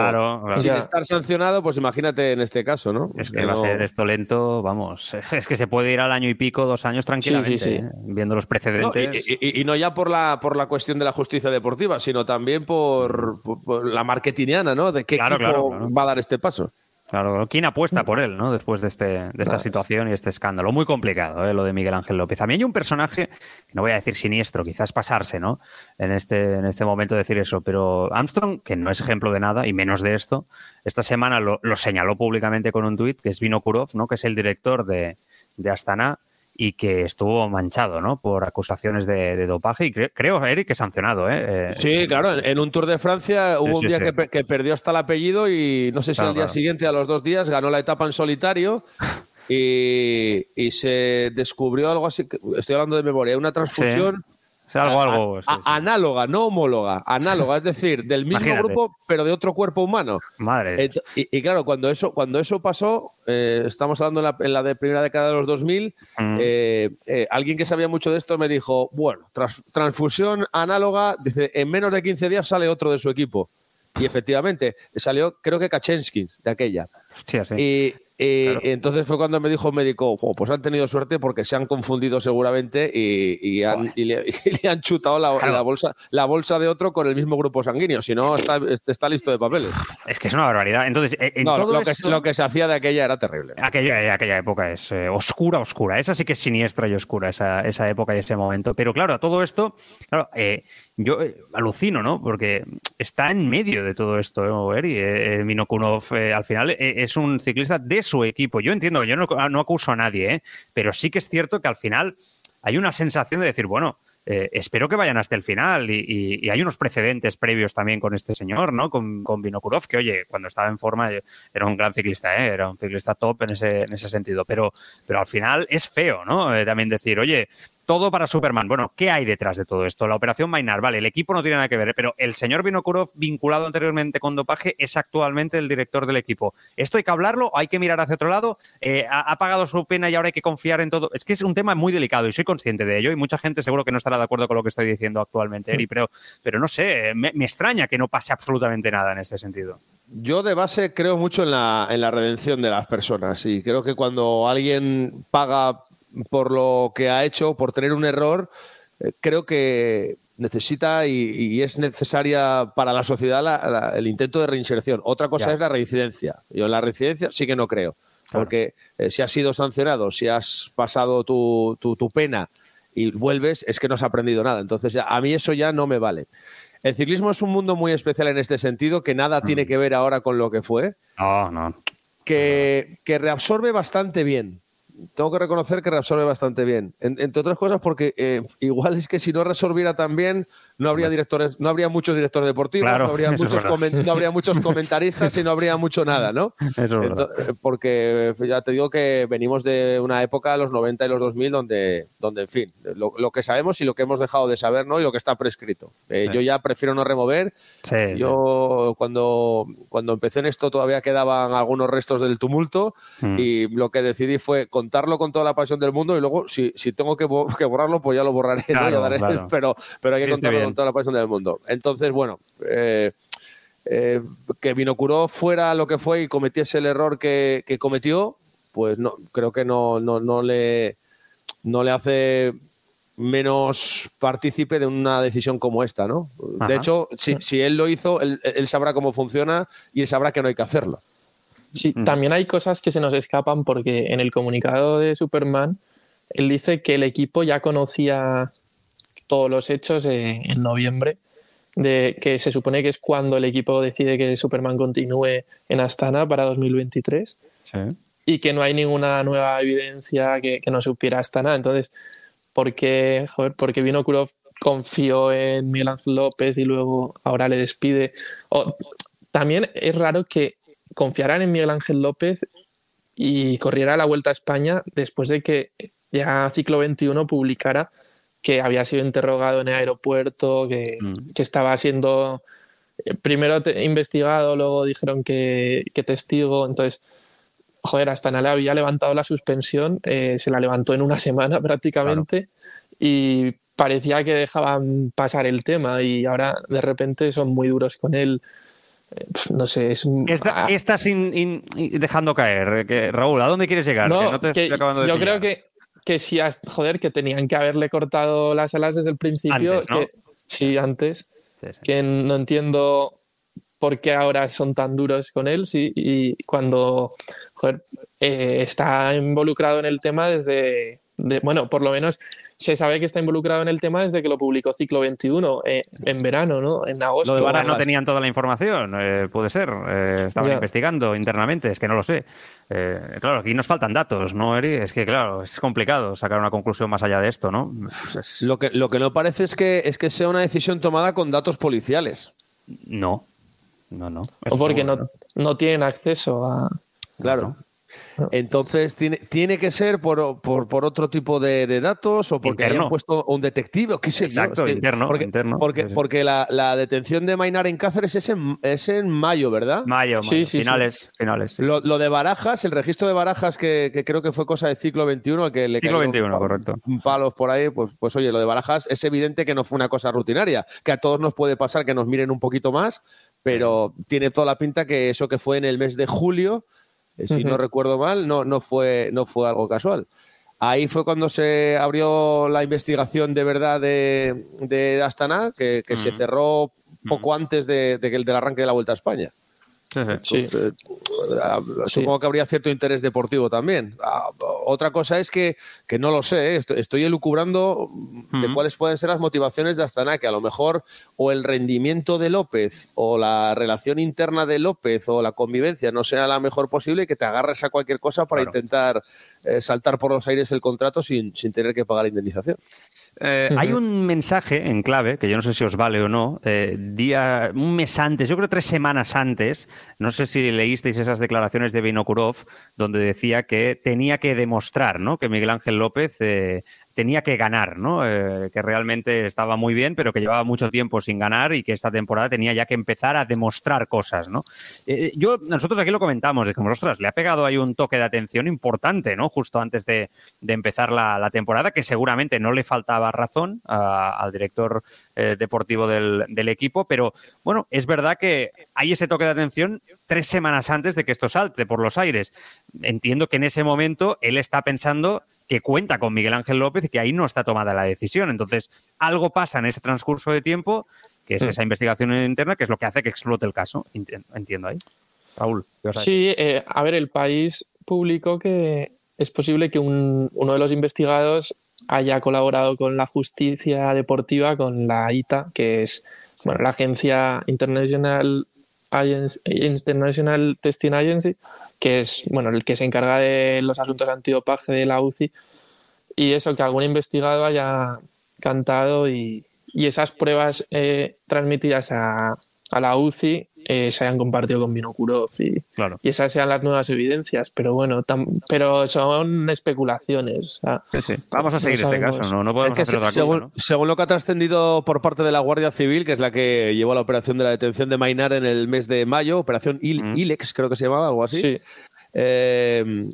sin estar sancionado, pues imagínate en este caso, ¿no? Es que, va a ser esto lento, vamos, es que se puede ir al año y pico, dos años tranquilamente, ¿eh? viendo los precedentes. y, no ya por la, por la cuestión de la justicia deportiva, sino también por, la marketingiana, ¿no? De qué equipo va a dar este paso. Claro, ¿quién apuesta por él, ¿no? Después de, este, de esta situación y este escándalo. Muy complicado, ¿eh? lo de Miguel Ángel López. A mí hay un personaje, no voy a decir siniestro, quizás pasarse, ¿no? En este, en este momento decir eso, pero Armstrong, que no es ejemplo de nada, y menos de esto, esta semana lo, señaló públicamente con un tuit, que es Vino Kurov, ¿no? Que es el director de, de Astana, y que estuvo manchado ¿no? por acusaciones de, dopaje y creo, Eric, que sancionado. ¿eh? ¿eh? sí, claro, en un Tour de Francia hubo un día Que, perdió hasta el apellido y no sé si al día siguiente, a los dos días, ganó la etapa en solitario y, y se descubrió algo así, estoy hablando de memoria, una transfusión algo, algo. análoga, no homóloga, análoga, es decir, del mismo grupo, pero de otro cuerpo humano. Madre. y, claro, cuando eso, cuando eso pasó, eh, estamos hablando en la, de primera década de los 2000, mm. eh, eh, alguien que sabía mucho de esto me dijo, bueno, transfusión análoga, dice, en menos de 15 días sale otro de su equipo. Y efectivamente, salió, creo que Kaczynski de aquella. Y, entonces fue cuando me dijo el médico, pues han tenido suerte porque se han confundido seguramente y, le, han chutado la, bolsa, la bolsa de otro con el mismo grupo sanguíneo. Si no, está, está listo de papeles. Es que es una barbaridad. Entonces, en lo, que, lo, que, se hacía de aquella era terrible. Aquella, aquella época es eh, oscura, oscura. Esa sí que es siniestra y oscura, esa, esa época y ese momento. Pero claro, todo esto, claro, eh, yo eh, alucino, ¿no? Porque está en medio de todo esto, ¿eh, Eri? Eh, Minokunov al final es un ciclista de su equipo. Yo entiendo, yo no, no, acuso a nadie, ¿eh? Pero sí que es cierto que al final hay una sensación de decir, bueno, espero que vayan hasta el final. Y, hay unos precedentes previos también con este señor, ¿no? Con, con Vinokurov, que oye, cuando estaba en forma era un gran ciclista, ¿eh? Era un ciclista top en ese, en ese sentido. Pero, pero al final es feo, ¿no? también decir, oye, todo para Superman. Bueno, ¿qué hay detrás de todo esto? La operación Mainar, vale, el equipo no tiene nada que ver, pero el señor Vinokurov, vinculado anteriormente con dopaje, es actualmente el director del equipo. ¿Esto hay que hablarlo? ¿Hay que mirar hacia otro lado? Eh, ha, pagado su pena y ahora hay que confiar en todo? Es que es un tema muy delicado y soy consciente de ello y mucha gente seguro que no estará de acuerdo con lo que estoy diciendo actualmente, Eri, pero, pero no sé, me, extraña que no pase absolutamente nada en este sentido. Yo de base creo mucho en la, en la redención de las personas y creo que cuando alguien paga por lo que ha hecho, por tener un error, eh, creo que necesita y, es necesaria para la sociedad el intento de reinserción. Otra cosa es la reincidencia. Yo en la reincidencia sí que no creo. Porque eh, si has sido sancionado, si has pasado tu, tu, pena y vuelves, es que no has aprendido nada. Entonces, a mí eso ya no me vale. El ciclismo es un mundo muy especial en este sentido, que nada tiene mm. que ver ahora con lo que fue. No, no. Que, que reabsorbe bastante bien tengo que reconocer que reabsorbe bastante bien. entre otras cosas porque eh, igual es que si no resolviera tan bien, no habría directores, no habría muchos directores deportivos, no, habría muchos no, habría muchos comentaristas y no habría mucho nada, ¿no? Eh, porque ya te digo que venimos de una época, los 90 y los 2000, donde, donde en fin, lo, que sabemos y lo que hemos dejado de saber, ¿no? Y lo que está prescrito. Eh, yo ya prefiero no remover. yo cuando, cuando empecé en esto todavía quedaban algunos restos del tumulto mm. y lo que decidí fue contarlo con toda la pasión del mundo y luego si, si tengo que, borrarlo, pues ya lo borraré, pero, pero hay que contarlo toda la pasión del mundo. Entonces, bueno, eh, eh, que Vinocuró fuera lo que fue y cometiese el error que, cometió, pues no, creo que no, no, le, no le hace menos partícipe de una decisión como esta, ¿no? De hecho, si, él lo hizo, él, sabrá cómo funciona y él sabrá que no hay que hacerlo. Sí, también hay cosas que se nos escapan porque en el comunicado de Superman él dice que el equipo ya conocía todos los hechos en noviembre, de que se supone que es cuando el equipo decide que Superman continúe en Astana para 2023 y que no hay ninguna nueva evidencia que, que no supiera Astana. Entonces, ¿por qué, joder, porque vino Kurov confió en Miguel Ángel López y luego ahora le despide? O, también es raro que confiaran en Miguel Ángel López y corriera la Vuelta a España después de que ya Ciclo 21 publicara que había sido interrogado en el aeropuerto, que, mm. estaba siendo eh, primero investigado, luego dijeron que, testigo, entonces, joder, hasta le había levantado la suspensión, eh, se la levantó en una semana prácticamente y parecía que dejaban pasar el tema y ahora de repente son muy duros con él. Eh, no sé, es ¿Qué, estás dejando caer? Raúl, ¿a dónde quieres llegar? yo creo que que si, joder, que tenían que haberle cortado las alas desde el principio. que, sí, antes. Que no entiendo por qué ahora son tan duros con él, sí, y cuando joder, eh, está involucrado en el tema desde, bueno, por lo menos se sabe que está involucrado en el tema desde que lo publicó Ciclo 21 eh, en verano, ¿no? En agosto. Lo de Varas no tenían toda la información, eh, puede ser. Eh, estaban investigando internamente, es que no lo sé. claro, aquí nos faltan datos, ¿no, Eri? Es que, claro, es complicado sacar una conclusión más allá de esto, ¿no? Lo, que, lo que no parece es que, es que sea una decisión tomada con datos policiales. No, no, no. O porque no, no tienen acceso a... Claro. Entonces, ¿tiene, tiene que ser por, por, por otro tipo de, datos o porque hayan puesto un detective o qué sé Exacto, interno. Porque, interno, porque, porque la, la, detención de Mainar en Cáceres es en, es en mayo, ¿verdad? Mayo, sí, sí, finales. finales lo, lo, de Barajas, el registro de Barajas, que, que, creo que fue cosa del ciclo XXI, que le ciclo XXI, correcto. palos por ahí, pues, pues oye, lo de Barajas es evidente que no fue una cosa rutinaria, que a todos nos puede pasar que nos miren un poquito más, pero tiene toda la pinta que eso que fue en el mes de julio eh, si no recuerdo mal, no, no, fue, no fue algo casual. Ahí fue cuando se abrió la investigación de verdad de, de Astana, que, se cerró poco antes de, de, del arranque de la Vuelta a España. Sí. Eh, supongo que habría cierto interés deportivo también. Ah, otra cosa es que, que no lo sé, ¿eh? estoy, elucubrando de cuáles pueden ser las motivaciones de Astana, que a lo mejor o el rendimiento de López o la relación interna de López o la convivencia no sea la mejor posible y que te agarres a cualquier cosa para intentar eh, saltar por los aires el contrato sin, sin tener que pagar indemnización. Eh, hay un mensaje en clave, que yo no sé si os vale o no, eh, día, un mes antes, yo creo tres semanas antes, no sé si leísteis esas declaraciones de Vinokurov, donde decía que tenía que demostrar ¿no? que Miguel Ángel López eh, tenía que ganar, ¿no? Eh, que realmente estaba muy bien, pero que llevaba mucho tiempo sin ganar y que esta temporada tenía ya que empezar a demostrar cosas, ¿no? Eh, yo, nosotros aquí lo comentamos, decimos, ostras, le ha pegado ahí un toque de atención importante, ¿no? Justo antes de, empezar la, temporada, que seguramente no le faltaba razón al director eh, deportivo del, del equipo, pero bueno, es verdad que hay ese toque de atención tres semanas antes de que esto salte por los aires. Entiendo que en ese momento él está pensando que cuenta con Miguel Ángel López y que ahí no está tomada la decisión. Entonces, algo pasa en ese transcurso de tiempo, que es mm. esa investigación interna, que es lo que hace que explote el caso. Entiendo ahí. Raúl. Sí, eh, a ver, el país publicó que es posible que uno de los investigados haya colaborado con la justicia deportiva, con la ITA, que es bueno, la agencia International, International Testing Agency, que es bueno, el que se encarga de los asuntos antidopaje de la UCI, y eso, que algún investigado haya cantado y, esas pruebas eh, transmitidas a, a la UCI eh, se hayan compartido con Vinokurov y, y esas sean las nuevas evidencias. Pero bueno, pero son especulaciones. Vamos a seguir este caso, no, no podemos hacer otra según, cosa, según, lo que ha trascendido por parte de la Guardia Civil, que es la que llevó la operación de la detención de Mainar en el mes de mayo, operación ILEX, creo que se llamaba, algo así. Eh,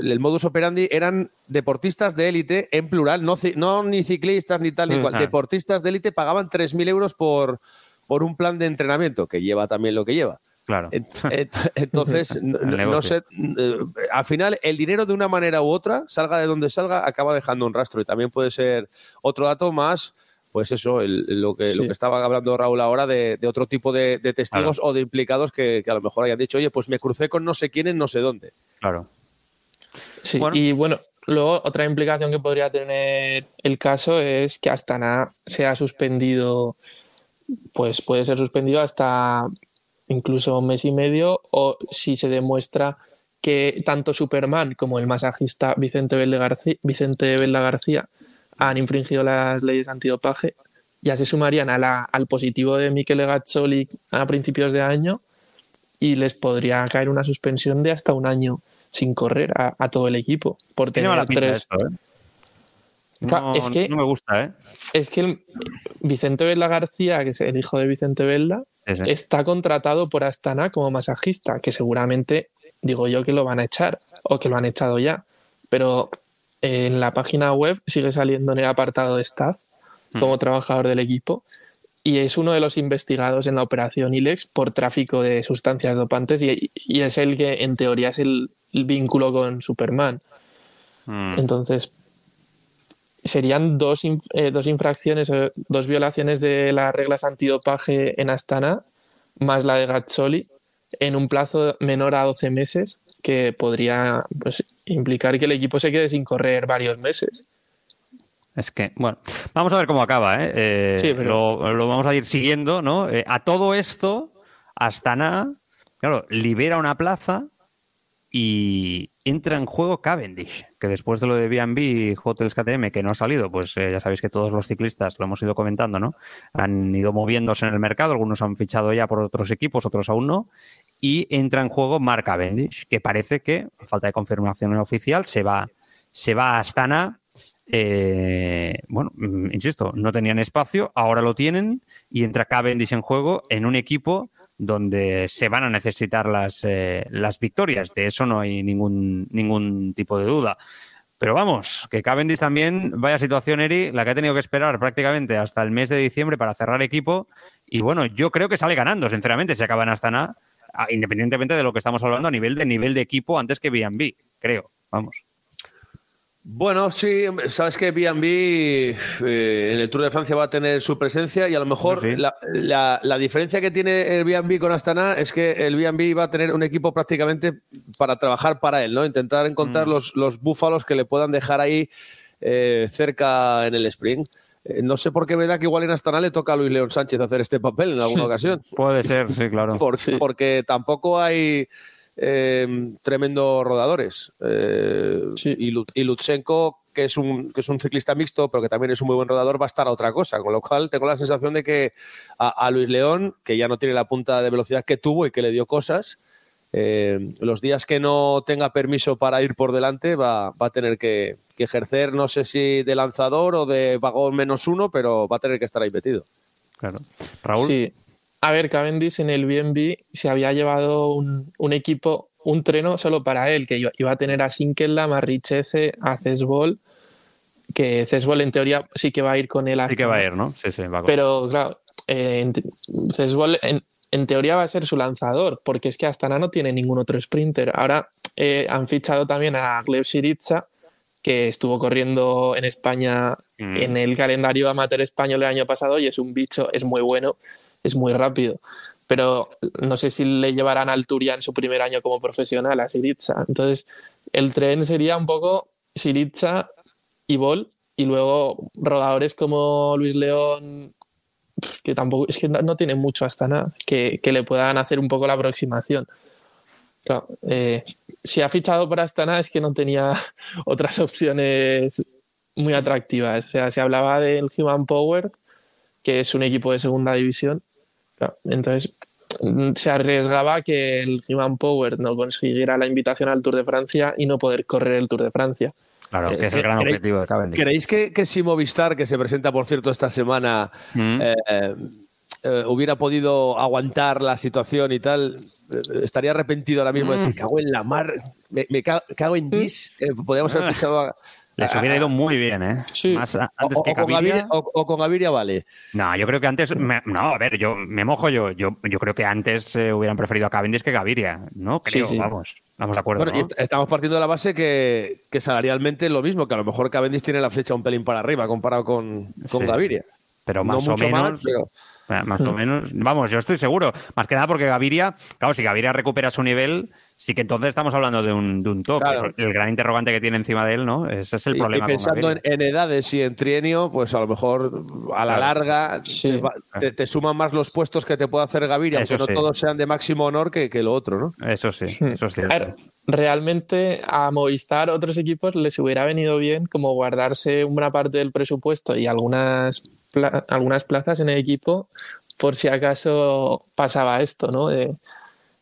el modus operandi eran deportistas de élite en plural, no, no ni ciclistas ni tal ni cual. Deportistas de élite pagaban 3.000 euros por, por un plan de entrenamiento que lleva también lo que lleva. Claro. Entonces, no, sé, eh, al final el dinero de una manera u otra, salga de donde salga, acaba dejando un rastro y también puede ser otro dato más, pues eso, lo, que, lo que estaba hablando Raúl ahora de, otro tipo de, testigos o de implicados que, a lo mejor hayan dicho, oye, pues me crucé con no sé quién en no sé dónde. Claro. Sí, y bueno, luego otra implicación que podría tener el caso es que Astana se ha suspendido pues puede ser suspendido hasta incluso un mes y medio o si se demuestra que tanto Superman como el masajista Vicente Belda García, Vicente García han infringido las leyes antidopaje, ya se sumarían al positivo de Michele Gazzoli a principios de año y les podría caer una suspensión de hasta un año sin correr a, todo el equipo por tener tres. ¿eh? Es que, no me gusta, ¿eh? Es que Vicente Velda García, que es el hijo de Vicente Velda, está contratado por Astana como masajista, que seguramente digo yo que lo van a echar o que lo han echado ya. Pero en la página web sigue saliendo en el apartado de staff hmm. como trabajador del equipo y es uno de los investigados en la operación ILEX por tráfico de sustancias dopantes y, es el que en teoría es el, vínculo con Superman. Hmm. Entonces, serían dos, eh, dos infracciones, dos violaciones de las reglas antidopaje en Astana, más la de Gazzoli, en un plazo menor a 12 meses, que podría pues, implicar que el equipo se quede sin correr varios meses. Es que, bueno, vamos a ver cómo acaba, ¿eh? eh sí, pero... lo, vamos a ir siguiendo, ¿no? Eh, a todo esto, Astana, claro, libera una plaza y entra en juego Cavendish, que después de lo de B&B Hotels KTM, que no ha salido, pues eh, ya sabéis que todos los ciclistas, lo hemos ido comentando, ¿no? Han ido moviéndose en el mercado, algunos han fichado ya por otros equipos, otros aún no, y entra en juego Mark Cavendish, que parece que, a falta de confirmación oficial, se va, se va a Astana. Eh, bueno, mm, insisto, no tenían espacio, ahora lo tienen y entra Cavendish en juego en un equipo donde se van a necesitar las, eh, las victorias. De eso no hay ningún, ningún tipo de duda. Pero vamos, que Cavendish también, vaya situación, Eri, la que ha tenido que esperar prácticamente hasta el mes de diciembre para cerrar equipo. Y bueno, yo creo que sale ganando, sinceramente, si acaba en Astana, independientemente de lo que estamos hablando a nivel de nivel de equipo antes que B&B, creo. Vamos. Bueno, sí, sabes que B&B eh, en el Tour de Francia va a tener su presencia y a lo mejor la, diferencia que tiene el B&B con Astana es que el B&B va a tener un equipo prácticamente para trabajar para él, ¿no? Intentar encontrar mm. los, los, búfalos que le puedan dejar ahí eh, cerca en el sprint. Eh, no sé por qué me da que igual en Astana le toca a Luis León Sánchez hacer este papel en alguna ocasión. Puede ser, sí, claro. Porque tampoco hay eh, tremendos rodadores. Eh, y, Lutsenko, que es, un, que es un ciclista mixto, pero que también es un muy buen rodador, va a estar a otra cosa. Con lo cual tengo la sensación de que a, Luis León, que ya no tiene la punta de velocidad que tuvo y que le dio cosas, eh, los días que no tenga permiso para ir por delante va, a tener que, que ejercer, no sé si de lanzador o de vagón menos uno, pero va a tener que estar ahí metido. Claro. Raúl. Sí. A ver, Cavendish en el BNB se había llevado un, un equipo, un treno solo para él, que iba, a tener a Sinkeldam, a Richeze, a Cesbol, que Cesbol en teoría sí que va a ir con él hasta, Sí que va a ir, ¿no? Sí, sí, va con Pero claro, eh, Cesbol en, en teoría va a ser su lanzador, porque es que Astana no tiene ningún otro sprinter. Ahora eh, han fichado también a Gleb Siriza, que estuvo corriendo en España Mm. en el calendario amateur español el año pasado y es un bicho, es muy bueno, es muy rápido. Pero no sé si le llevarán al Turia en su primer año como profesional a Siriza. Entonces, el tren sería un poco Siriza y Bol, y luego rodadores como Luis León, que tampoco es que no tiene mucho hasta que, que le puedan hacer un poco la aproximación. Eh, si ha fichado por Astana es que no tenía otras opciones muy atractivas. O sea, se hablaba del Human Power, que es un equipo de segunda división. Entonces mm, se arriesgaba que el Human Power no consiguiera la invitación al Tour de Francia y no poder correr el Tour de Francia. Claro, que es el Eh, gran ¿creéis- objetivo de Cavendish. ¿Creéis que, que si Movistar, que se presenta, por cierto, esta semana, Mm. eh, eh, hubiera podido aguantar la situación y tal, eh, estaría arrepentido ahora mismo de Mm. decir, cago en la mar, me, me ca- cago en dis, eh, podríamos haber Ah. fichado a... Les a- hubiera ido muy bien, ¿eh? Sí. Más o, que con Gaviria. Gaviria, o- o con Gaviria vale. No, yo creo que antes. me- no, a ver, yo me mojo yo. Yo, yo creo que antes eh, hubieran preferido a Cavendish que Gaviria. No, creo, sí. vamos. Vamos de acuerdo. Bueno, estamos partiendo de la base que, que salarialmente es lo mismo, que a lo mejor Cavendish tiene la flecha un pelín para arriba comparado con, con Sí. Gaviria. Pero No más o menos. más, pero- eh, Más o menos. Vamos, yo estoy seguro. Más que nada porque Gaviria. Claro, si Gaviria recupera su nivel, sí que entonces estamos hablando de un, de un top. Claro. El gran interrogante que tiene encima de él, ¿no? Ese es el Y- problema. Y, con pensando en, edades y en trienio, pues a lo mejor a la Claro. larga Sí. te, te- suman más los puestos que te puede hacer Gaviria, Eso aunque no sí. todos sean de máximo honor que, que lo otro, ¿no? Eso sí, Hmm. eso es A cierto. ver, realmente a Movistar, otros equipos les hubiera venido bien como guardarse una parte del presupuesto y algunas, pla- algunas plazas en el equipo por si acaso pasaba esto, ¿no? De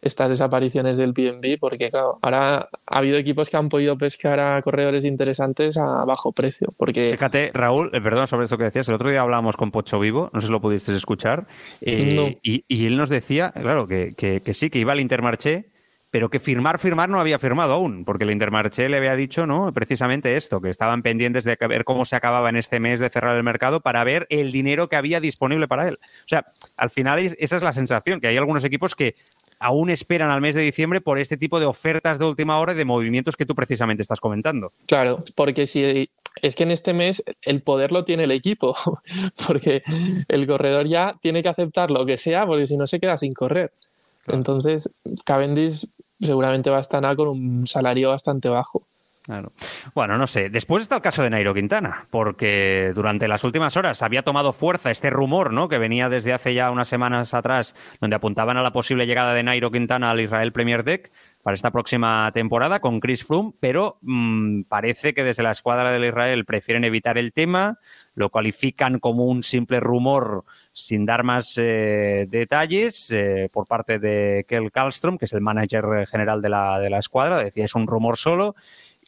estas desapariciones del BNB, porque claro, ahora ha habido equipos que han podido pescar a corredores interesantes a bajo precio, porque Fíjate, Raúl, eh, perdón sobre esto que decías, el otro día hablábamos con Pocho Vivo, no sé si lo pudisteis escuchar, eh, No. y, y él nos decía, claro, que, que- que sí, que iba al Intermarché, pero que firmar, firmar no había firmado aún, porque el Intermarché le había dicho, ¿no? Precisamente esto, que estaban pendientes de ver cómo se acababa en este mes de cerrar el mercado para ver el dinero que había disponible para él. O sea, al final es- esa es la sensación, que hay algunos equipos que aún esperan al mes de diciembre por este tipo de ofertas de última hora y de movimientos que tú precisamente estás comentando. Claro, porque si es que en este mes el poder lo tiene el equipo, porque el corredor ya tiene que aceptar lo que sea, porque si no se queda sin correr. Entonces, Cavendish seguramente va a estar con un salario bastante bajo. Claro. Bueno, no sé. Después está el caso de Nairo Quintana, porque durante las últimas horas había tomado fuerza este rumor, ¿no? Que venía desde hace ya unas semanas atrás, donde apuntaban a la posible llegada de Nairo Quintana al Israel Premier Deck para esta próxima temporada con Chris Froome, pero mm, parece que desde la escuadra del Israel prefieren evitar el tema, lo cualifican como un simple rumor sin dar más eh, detalles eh, por parte de Kel Karlstrom, que es el manager general de la, de la escuadra, decía es un rumor solo.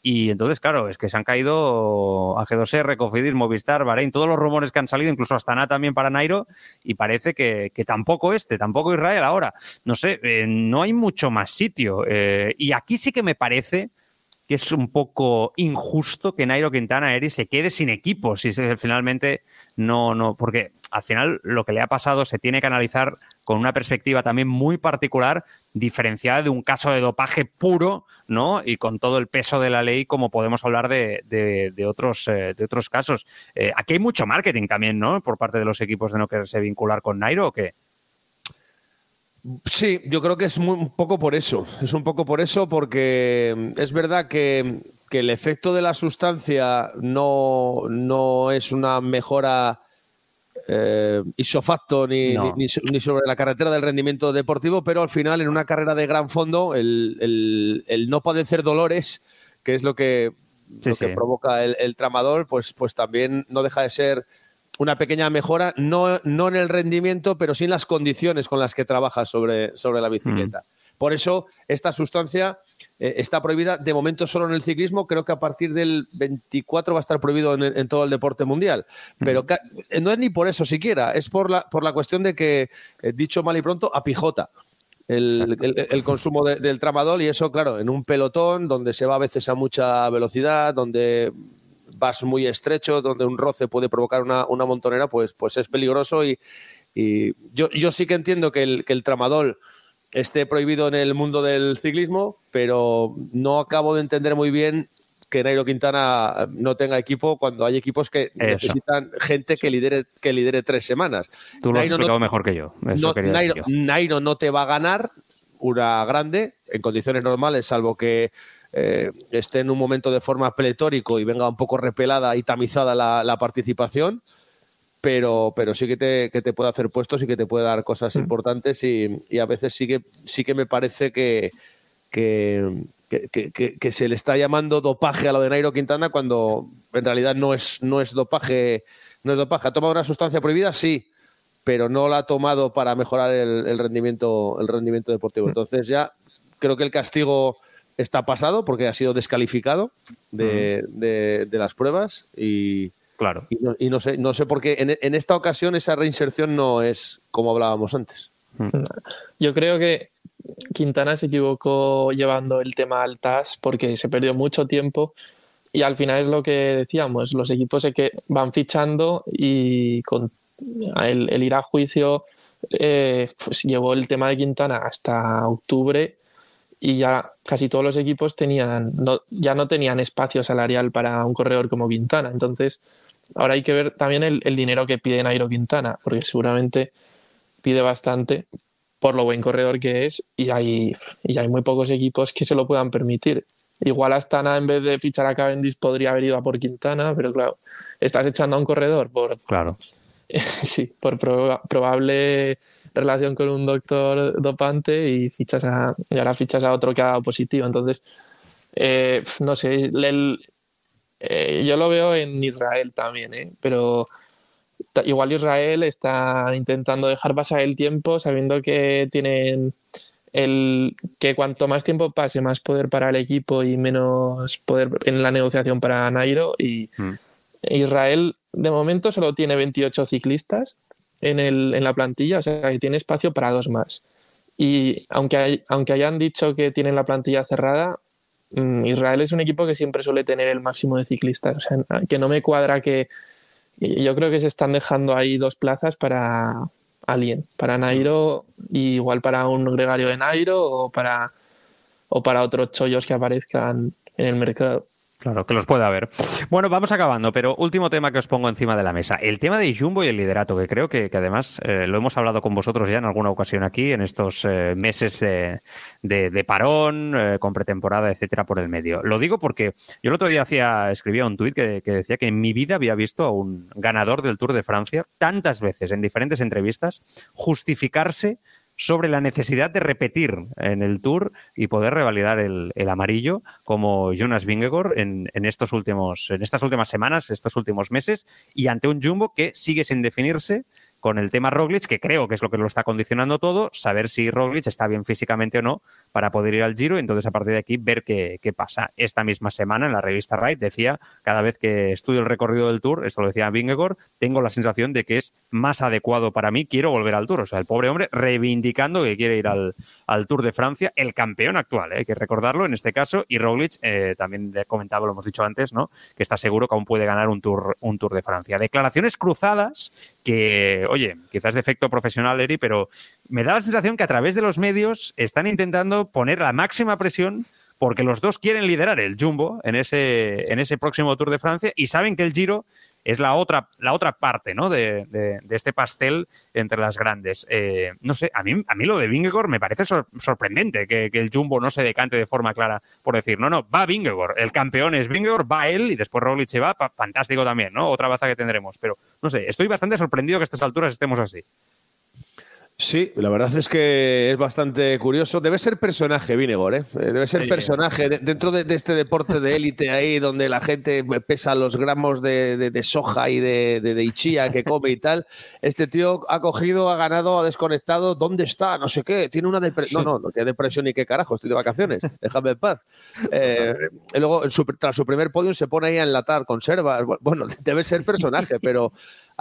Y entonces, claro, es que se han caído a G2R, Cofidis, Movistar, Bahrein, todos los rumores que han salido, incluso Astana también para Nairo, y parece que, que tampoco este, tampoco Israel ahora. No sé, eh, no hay mucho más sitio. eh, y aquí sí que me parece es un poco injusto que Nairo Quintana Eri se quede sin equipo si finalmente no no porque al final lo que le ha pasado se tiene que analizar con una perspectiva también muy particular diferenciada de un caso de dopaje puro no y con todo el peso de la ley como podemos hablar de, de- otros eh, de otros casos. Eh, aquí hay mucho marketing también no por parte de los equipos de no quererse vincular con Nairo o Sí, yo creo que es muy- un poco por eso. Es un poco por eso porque mm, es verdad que, que el efecto de la sustancia no, no es una mejora eh, isofacto ni, No. ni- ni so- ni sobre la carretera del rendimiento deportivo, pero al final en una carrera de gran fondo el, el- el no padecer dolores, que es lo que, Sí, lo que provoca el, el tramador, pues, pues también no deja de ser una pequeña mejora, no, no en el rendimiento, pero sí en las condiciones con las que trabajas sobre, sobre la bicicleta. Por eso, esta sustancia eh, está prohibida de momento solo en el ciclismo, creo que a partir del 24 va a estar prohibido en, todo el deporte mundial. Pero eh, no es ni por eso siquiera, es por la, por la cuestión de que, eh, dicho mal y pronto, a pijota. El, consumo del tramadol y eso, claro, en un pelotón donde se va a veces a mucha velocidad, donde vas muy estrecho, donde un roce puede provocar una, montonera, pues, pues es peligroso y, yo, yo, sí que entiendo que el, que el tramadol esté prohibido en el mundo del ciclismo, pero no acabo de entender muy bien que Nairo Quintana no tenga equipo cuando hay equipos que necesitan gente que lidere, que lidere tres semanas. Tú lo has explicado mejor que yo. Nairo, no te va a ganar una grande en condiciones normales, salvo que eh, esté en un momento de forma pletórico y venga un poco repelada y tamizada la participación pero, pero sí que te, que te puede hacer puestos y que te puede dar cosas mm. importantes y, a veces sí que, sí que me parece que, que, que, se le está llamando dopaje a lo de Nairo Quintana cuando en realidad no es, no es dopaje. No es dopaje. ¿Ha tomado una sustancia prohibida? Sí, pero no la ha tomado para mejorar el, rendimiento, el rendimiento deportivo. Mm. Entonces ya creo que el castigo está pasado porque ha sido descalificado de, mm. de, de las pruebas y, Claro. Y no, sé, no sé por qué en, esta ocasión esa reinserción no es como hablábamos antes. Yo creo que Quintana se equivocó llevando el tema al TAS porque se perdió mucho tiempo y al final es lo que decíamos, los equipos que van fichando y con el, ir a juicio eh, pues llevó el tema de Quintana hasta octubre y ya casi todos los equipos tenían ya no tenían espacio salarial para un corredor como Quintana. Entonces, Ahora hay que ver también el, dinero que pide Nairo Quintana, porque seguramente pide bastante por lo buen corredor que es y hay, y hay muy pocos equipos que se lo puedan permitir. Igual Astana en vez de fichar a Cavendish podría haber ido a por Quintana, pero claro, estás echando a un corredor por, claro. sí, por probable relación con un doctor dopante y fichas a, y ahora fichas a otro que ha dado positivo. Entonces, eh, no sé, el, eh, yo lo veo en Israel también, ¿eh? pero igual Israel está intentando dejar pasar el tiempo sabiendo que tienen el que cuanto más tiempo pase, más poder para el equipo y menos poder en la negociación para Nairo. Y mm. Israel de momento solo tiene 28 ciclistas en, el, en la plantilla, o sea que tiene espacio para dos más. Y aunque, aunque hayan dicho que tienen la plantilla cerrada, Mm, Israel es un equipo que siempre suele tener el máximo de ciclistas. O sea, que no me cuadra que. Yo creo que se están dejando ahí dos plazas para alguien, para Nairo, igual para un gregario de Nairo o para, o para otros chollos que aparezcan en el mercado. Claro, que los pueda haber. Bueno, vamos acabando, pero último tema que os pongo encima de la mesa. El tema de Jumbo y el liderato, que creo que, además eh, lo hemos hablado con vosotros ya en alguna ocasión aquí, en estos eh, meses de, parón, eh, con pretemporada, etcétera, por el medio. Lo digo porque yo el otro día hacía, escribía un tuit que, que decía que en mi vida había visto a un ganador del Tour de Francia tantas veces en diferentes entrevistas justificarse sobre la necesidad de repetir en el Tour y poder revalidar el, amarillo como Jonas Vingegaard en, estos últimos, en estas últimas semanas, estos últimos meses, y ante un Jumbo que sigue sin definirse con el tema Roglic, que creo que es lo que lo está condicionando todo, saber si Roglic está bien físicamente o no para poder ir al Giro y entonces a partir de aquí ver qué, pasa. Esta misma semana en la revista Ride decía, cada vez que estudio el recorrido del Tour, esto lo decía Vingegaard, tengo la sensación de que es más adecuado para mí, quiero volver al Tour. O sea, el pobre hombre reivindicando que quiere ir al, al Tour de Francia, el campeón actual, ¿eh? hay que recordarlo en este caso, y Roglic, eh, también he comentado, lo hemos dicho antes, ¿no? que está seguro que aún puede ganar un Tour, un tour de Francia. Declaraciones cruzadas que, oye, quizás de efecto profesional, Eri, pero me da la sensación que a través de los medios están intentando poner la máxima presión porque los dos quieren liderar el Jumbo en ese, en ese próximo Tour de Francia y saben que el Giro es la otra, la otra parte ¿no? de, de, este pastel entre las grandes. Eh, no sé, a mí, a mí lo de Vingegaard me parece sorprendente que, el Jumbo no se decante de forma clara por decir, no, no, va Vingegaard, el campeón es Vingegaard, va él y después Roglic se va, fantástico también, ¿no? Otra baza que tendremos. Pero, no sé, estoy bastante sorprendido que a estas alturas estemos así. Sí, la verdad es que es bastante curioso. Debe ser personaje, Vinegor, ¿eh? Debe ser personaje dentro de, este deporte de élite ahí donde la gente pesa los gramos de, soja y de, ichía que come y tal. Este tío ha cogido, ha ganado, ha desconectado. ¿Dónde está? No sé qué. Tiene una depresión. No, no, no, qué depresión ni qué carajo. Estoy de vacaciones. Déjame en paz. Eh, y luego, tras su primer podio, se pone ahí a enlatar conservas. Bueno, debe ser personaje, pero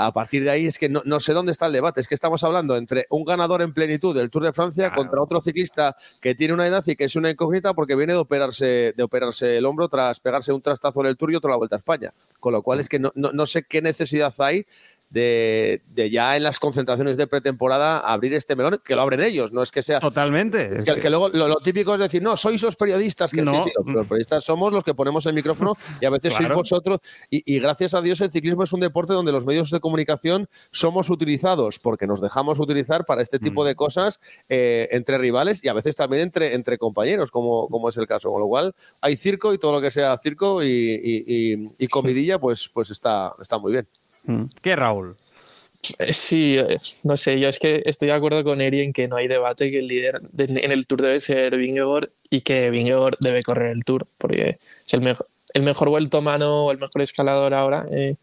a partir de ahí es que no, sé dónde está el debate. Es que estamos hablando entre un ganador en plenitud del Tour de Francia contra otro ciclista que tiene una edad y que es una incógnita porque viene de operarse, de operarse el hombro tras pegarse un trastazo en el Tour y otro la Vuelta a España. Con lo cual es que no, no sé qué necesidad hay de, ya en las concentraciones de pretemporada abrir este melón, que lo abren ellos, no es que sea... Totalmente. Que, luego lo, típico es decir, no, sois los periodistas, que no. sí, los, periodistas somos los que ponemos el micrófono y a veces sois vosotros. Y, gracias a Dios el ciclismo es un deporte donde los medios de comunicación somos utilizados porque nos dejamos utilizar para este tipo mm. de cosas eh, entre rivales y a veces también entre, entre compañeros, como, como es el caso. Con lo cual hay circo y todo lo que sea circo y, y comidilla, pues, pues está, está muy bien. Mm. ¿Qué, Raúl? Eh, sí, eh, no sé, yo es que estoy de acuerdo con Eri en que no hay debate, que el líder en el Tour debe ser Vingegaard y que Vingegaard debe correr el Tour, porque es el, mejor el mejor vuelto mano o el mejor escalador ahora eh,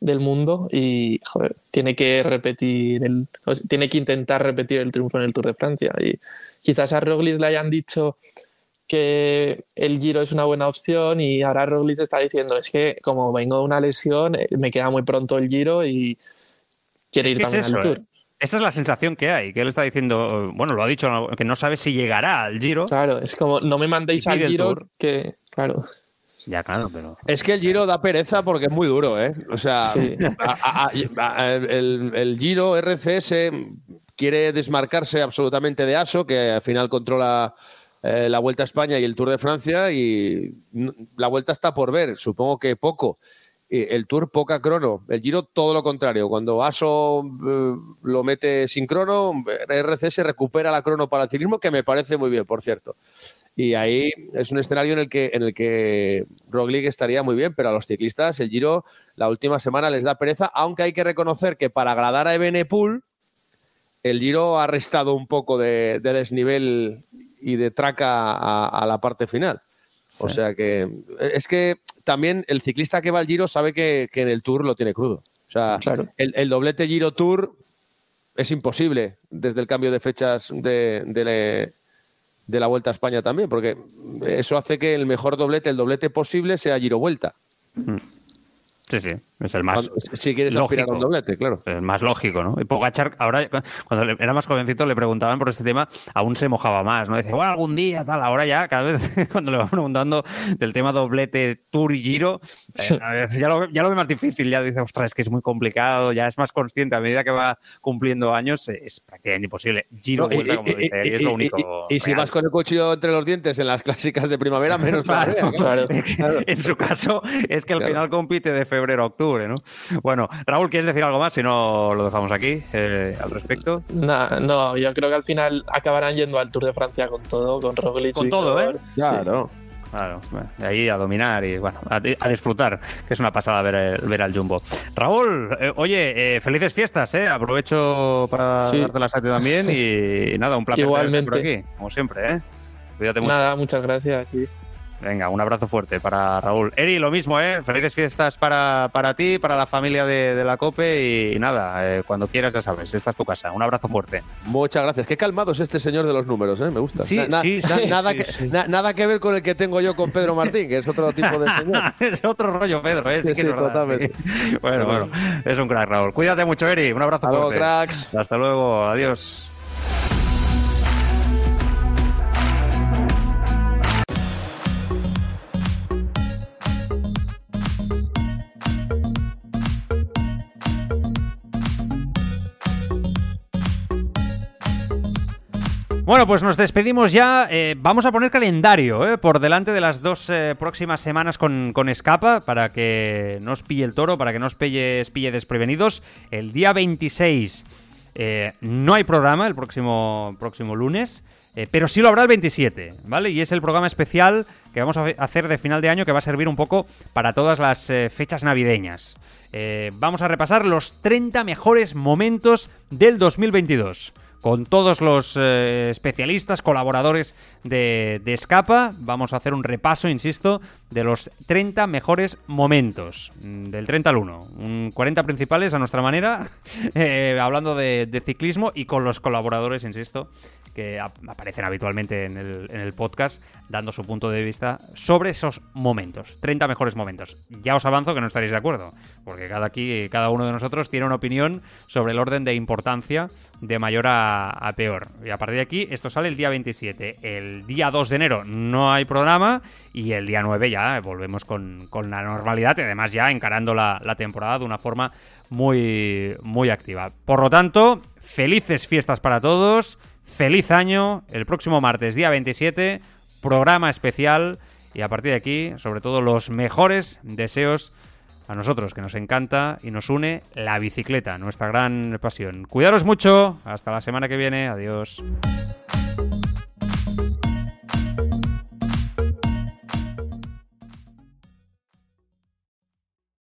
del mundo y, joder, tiene que repetir, el, tiene que intentar repetir el triunfo en el Tour de Francia. Y quizás a Roglic le hayan dicho que el Giro es una buena opción y ahora Roglic está diciendo es que como vengo de una lesión eh, me queda muy pronto el Giro y quiere ir también al Tour. Eh. Esa es la sensación que hay, que él está diciendo, bueno, lo ha dicho, que no sabe si llegará al Giro. Claro, es como, no me mandéis al Giro, que, claro. Ya, claro, pero. Es que el Giro da pereza porque es muy duro, ¿eh? O sea, el, el, Giro RCS quiere desmarcarse absolutamente de ASO, que al final controla eh, la Vuelta a España y el Tour de Francia y la Vuelta está por ver, supongo que poco. El Tour poca crono, el Giro todo lo contrario. Cuando Aso eh, lo mete sin crono, RC se recupera la crono para el ciclismo, que me parece muy bien, por cierto. Y ahí es un escenario en el que, en el que Roglic estaría muy bien, pero a los ciclistas el Giro la última semana les da pereza, aunque hay que reconocer que para agradar a Ebenepool, el Giro ha restado un poco de desnivel y de traca a, la parte final. O sea que es que también el ciclista que va al Giro sabe que, en el Tour lo tiene crudo. O sea, el, doblete Giro Tour es imposible desde el cambio de fechas de, de, la Vuelta a España también, porque eso hace que el mejor doblete, el doblete posible, sea Giro Vuelta. Mm. Sí, sí, es el más. si quieres lógico, un doblete, claro. El más lógico, ¿no? Y Pogachar, ahora, cuando era más jovencito, le preguntaban por este tema, aún se mojaba más, ¿no? Dice, bueno, algún día, tal. Ahora ya, cada vez, cuando le van preguntando del tema doblete, tour y giro, eh, ya, lo, ya lo ve más difícil. Ya dice, ostras, es que es muy complicado, ya es más consciente. A medida que va cumpliendo años, es prácticamente imposible. Giro, vuelta, como dice, y, es lo único. Y, si vas con el cuchillo entre los dientes en las clásicas de primavera, menos claro, claro. En su caso, es que al final compite de febrero a octubre, ¿no? Bueno, Raúl, ¿quieres decir algo más? Si no, lo dejamos aquí eh, al respecto. no, yo creo que al final acabarán yendo al Tour de Francia con todo, con Roglic. Con todo, ¿eh? Claro. Claro, de ahí a dominar y bueno, a, disfrutar, que es una pasada ver, ver al Jumbo. Raúl, eh, oye, eh, felices fiestas, ¿eh? Aprovecho para darte la sate también y, nada, un placer Igualmente. por aquí, como siempre, ¿eh? Cuídate mucho. Nada, muchas gracias, sí. Venga, un abrazo fuerte para Raúl. Eri, lo mismo, ¿eh? Felices fiestas para, para ti, para la familia de, la COPE y nada, eh, cuando quieras ya sabes, esta es tu casa. Un abrazo fuerte. Muchas gracias. Qué calmado es este señor de los números, ¿eh? Me gusta. Sí, sí, nada, que, nada que ver con el que tengo yo con Pedro Martín, que es otro tipo de señor. es otro rollo, Pedro, ¿eh? Sí, sí, totalmente. Bueno, bueno, es un crack, Raúl. Cuídate mucho, Eri. Un abrazo Hasta fuerte. Luego, cracks. Hasta luego, adiós. Bueno, pues nos despedimos ya. Eh, vamos a poner calendario eh, por delante de las dos eh, próximas semanas con, Escapa para que no os pille el toro, para que no os pille, pille desprevenidos. El día 26 no hay programa el próximo, próximo lunes, pero sí lo habrá el 27, ¿vale? Y es el programa especial que vamos a hacer de final de año que va a servir un poco para todas las fechas navideñas. vamos a repasar los 30 mejores momentos del 2022 con todos los eh, especialistas, colaboradores de, de Escapa. Vamos a hacer un repaso, insisto, de los 30 mejores momentos, mm, del 30 al 1. Un 40 principales a nuestra manera, eh, hablando de, de ciclismo y con los colaboradores, insisto, que aparecen habitualmente en el, en el, podcast, dando su punto de vista sobre esos momentos. 30 mejores momentos. Ya os avanzo que no estaréis de acuerdo, porque cada, aquí, cada uno de nosotros tiene una opinión sobre el orden de importancia de mayor a, a, peor. Y a partir de aquí, esto sale el día 27. El día 2 de enero no hay programa y el día 9 ya volvemos con, con la normalidad y además ya encarando la, la, temporada de una forma muy, muy activa. Por lo tanto, felices fiestas para todos, feliz año, el próximo martes, día 27, programa especial y a partir de aquí, sobre todo, los mejores deseos a nosotros, que nos encanta y nos une la bicicleta, nuestra gran pasión. Cuidaros mucho, hasta la semana que viene, adiós.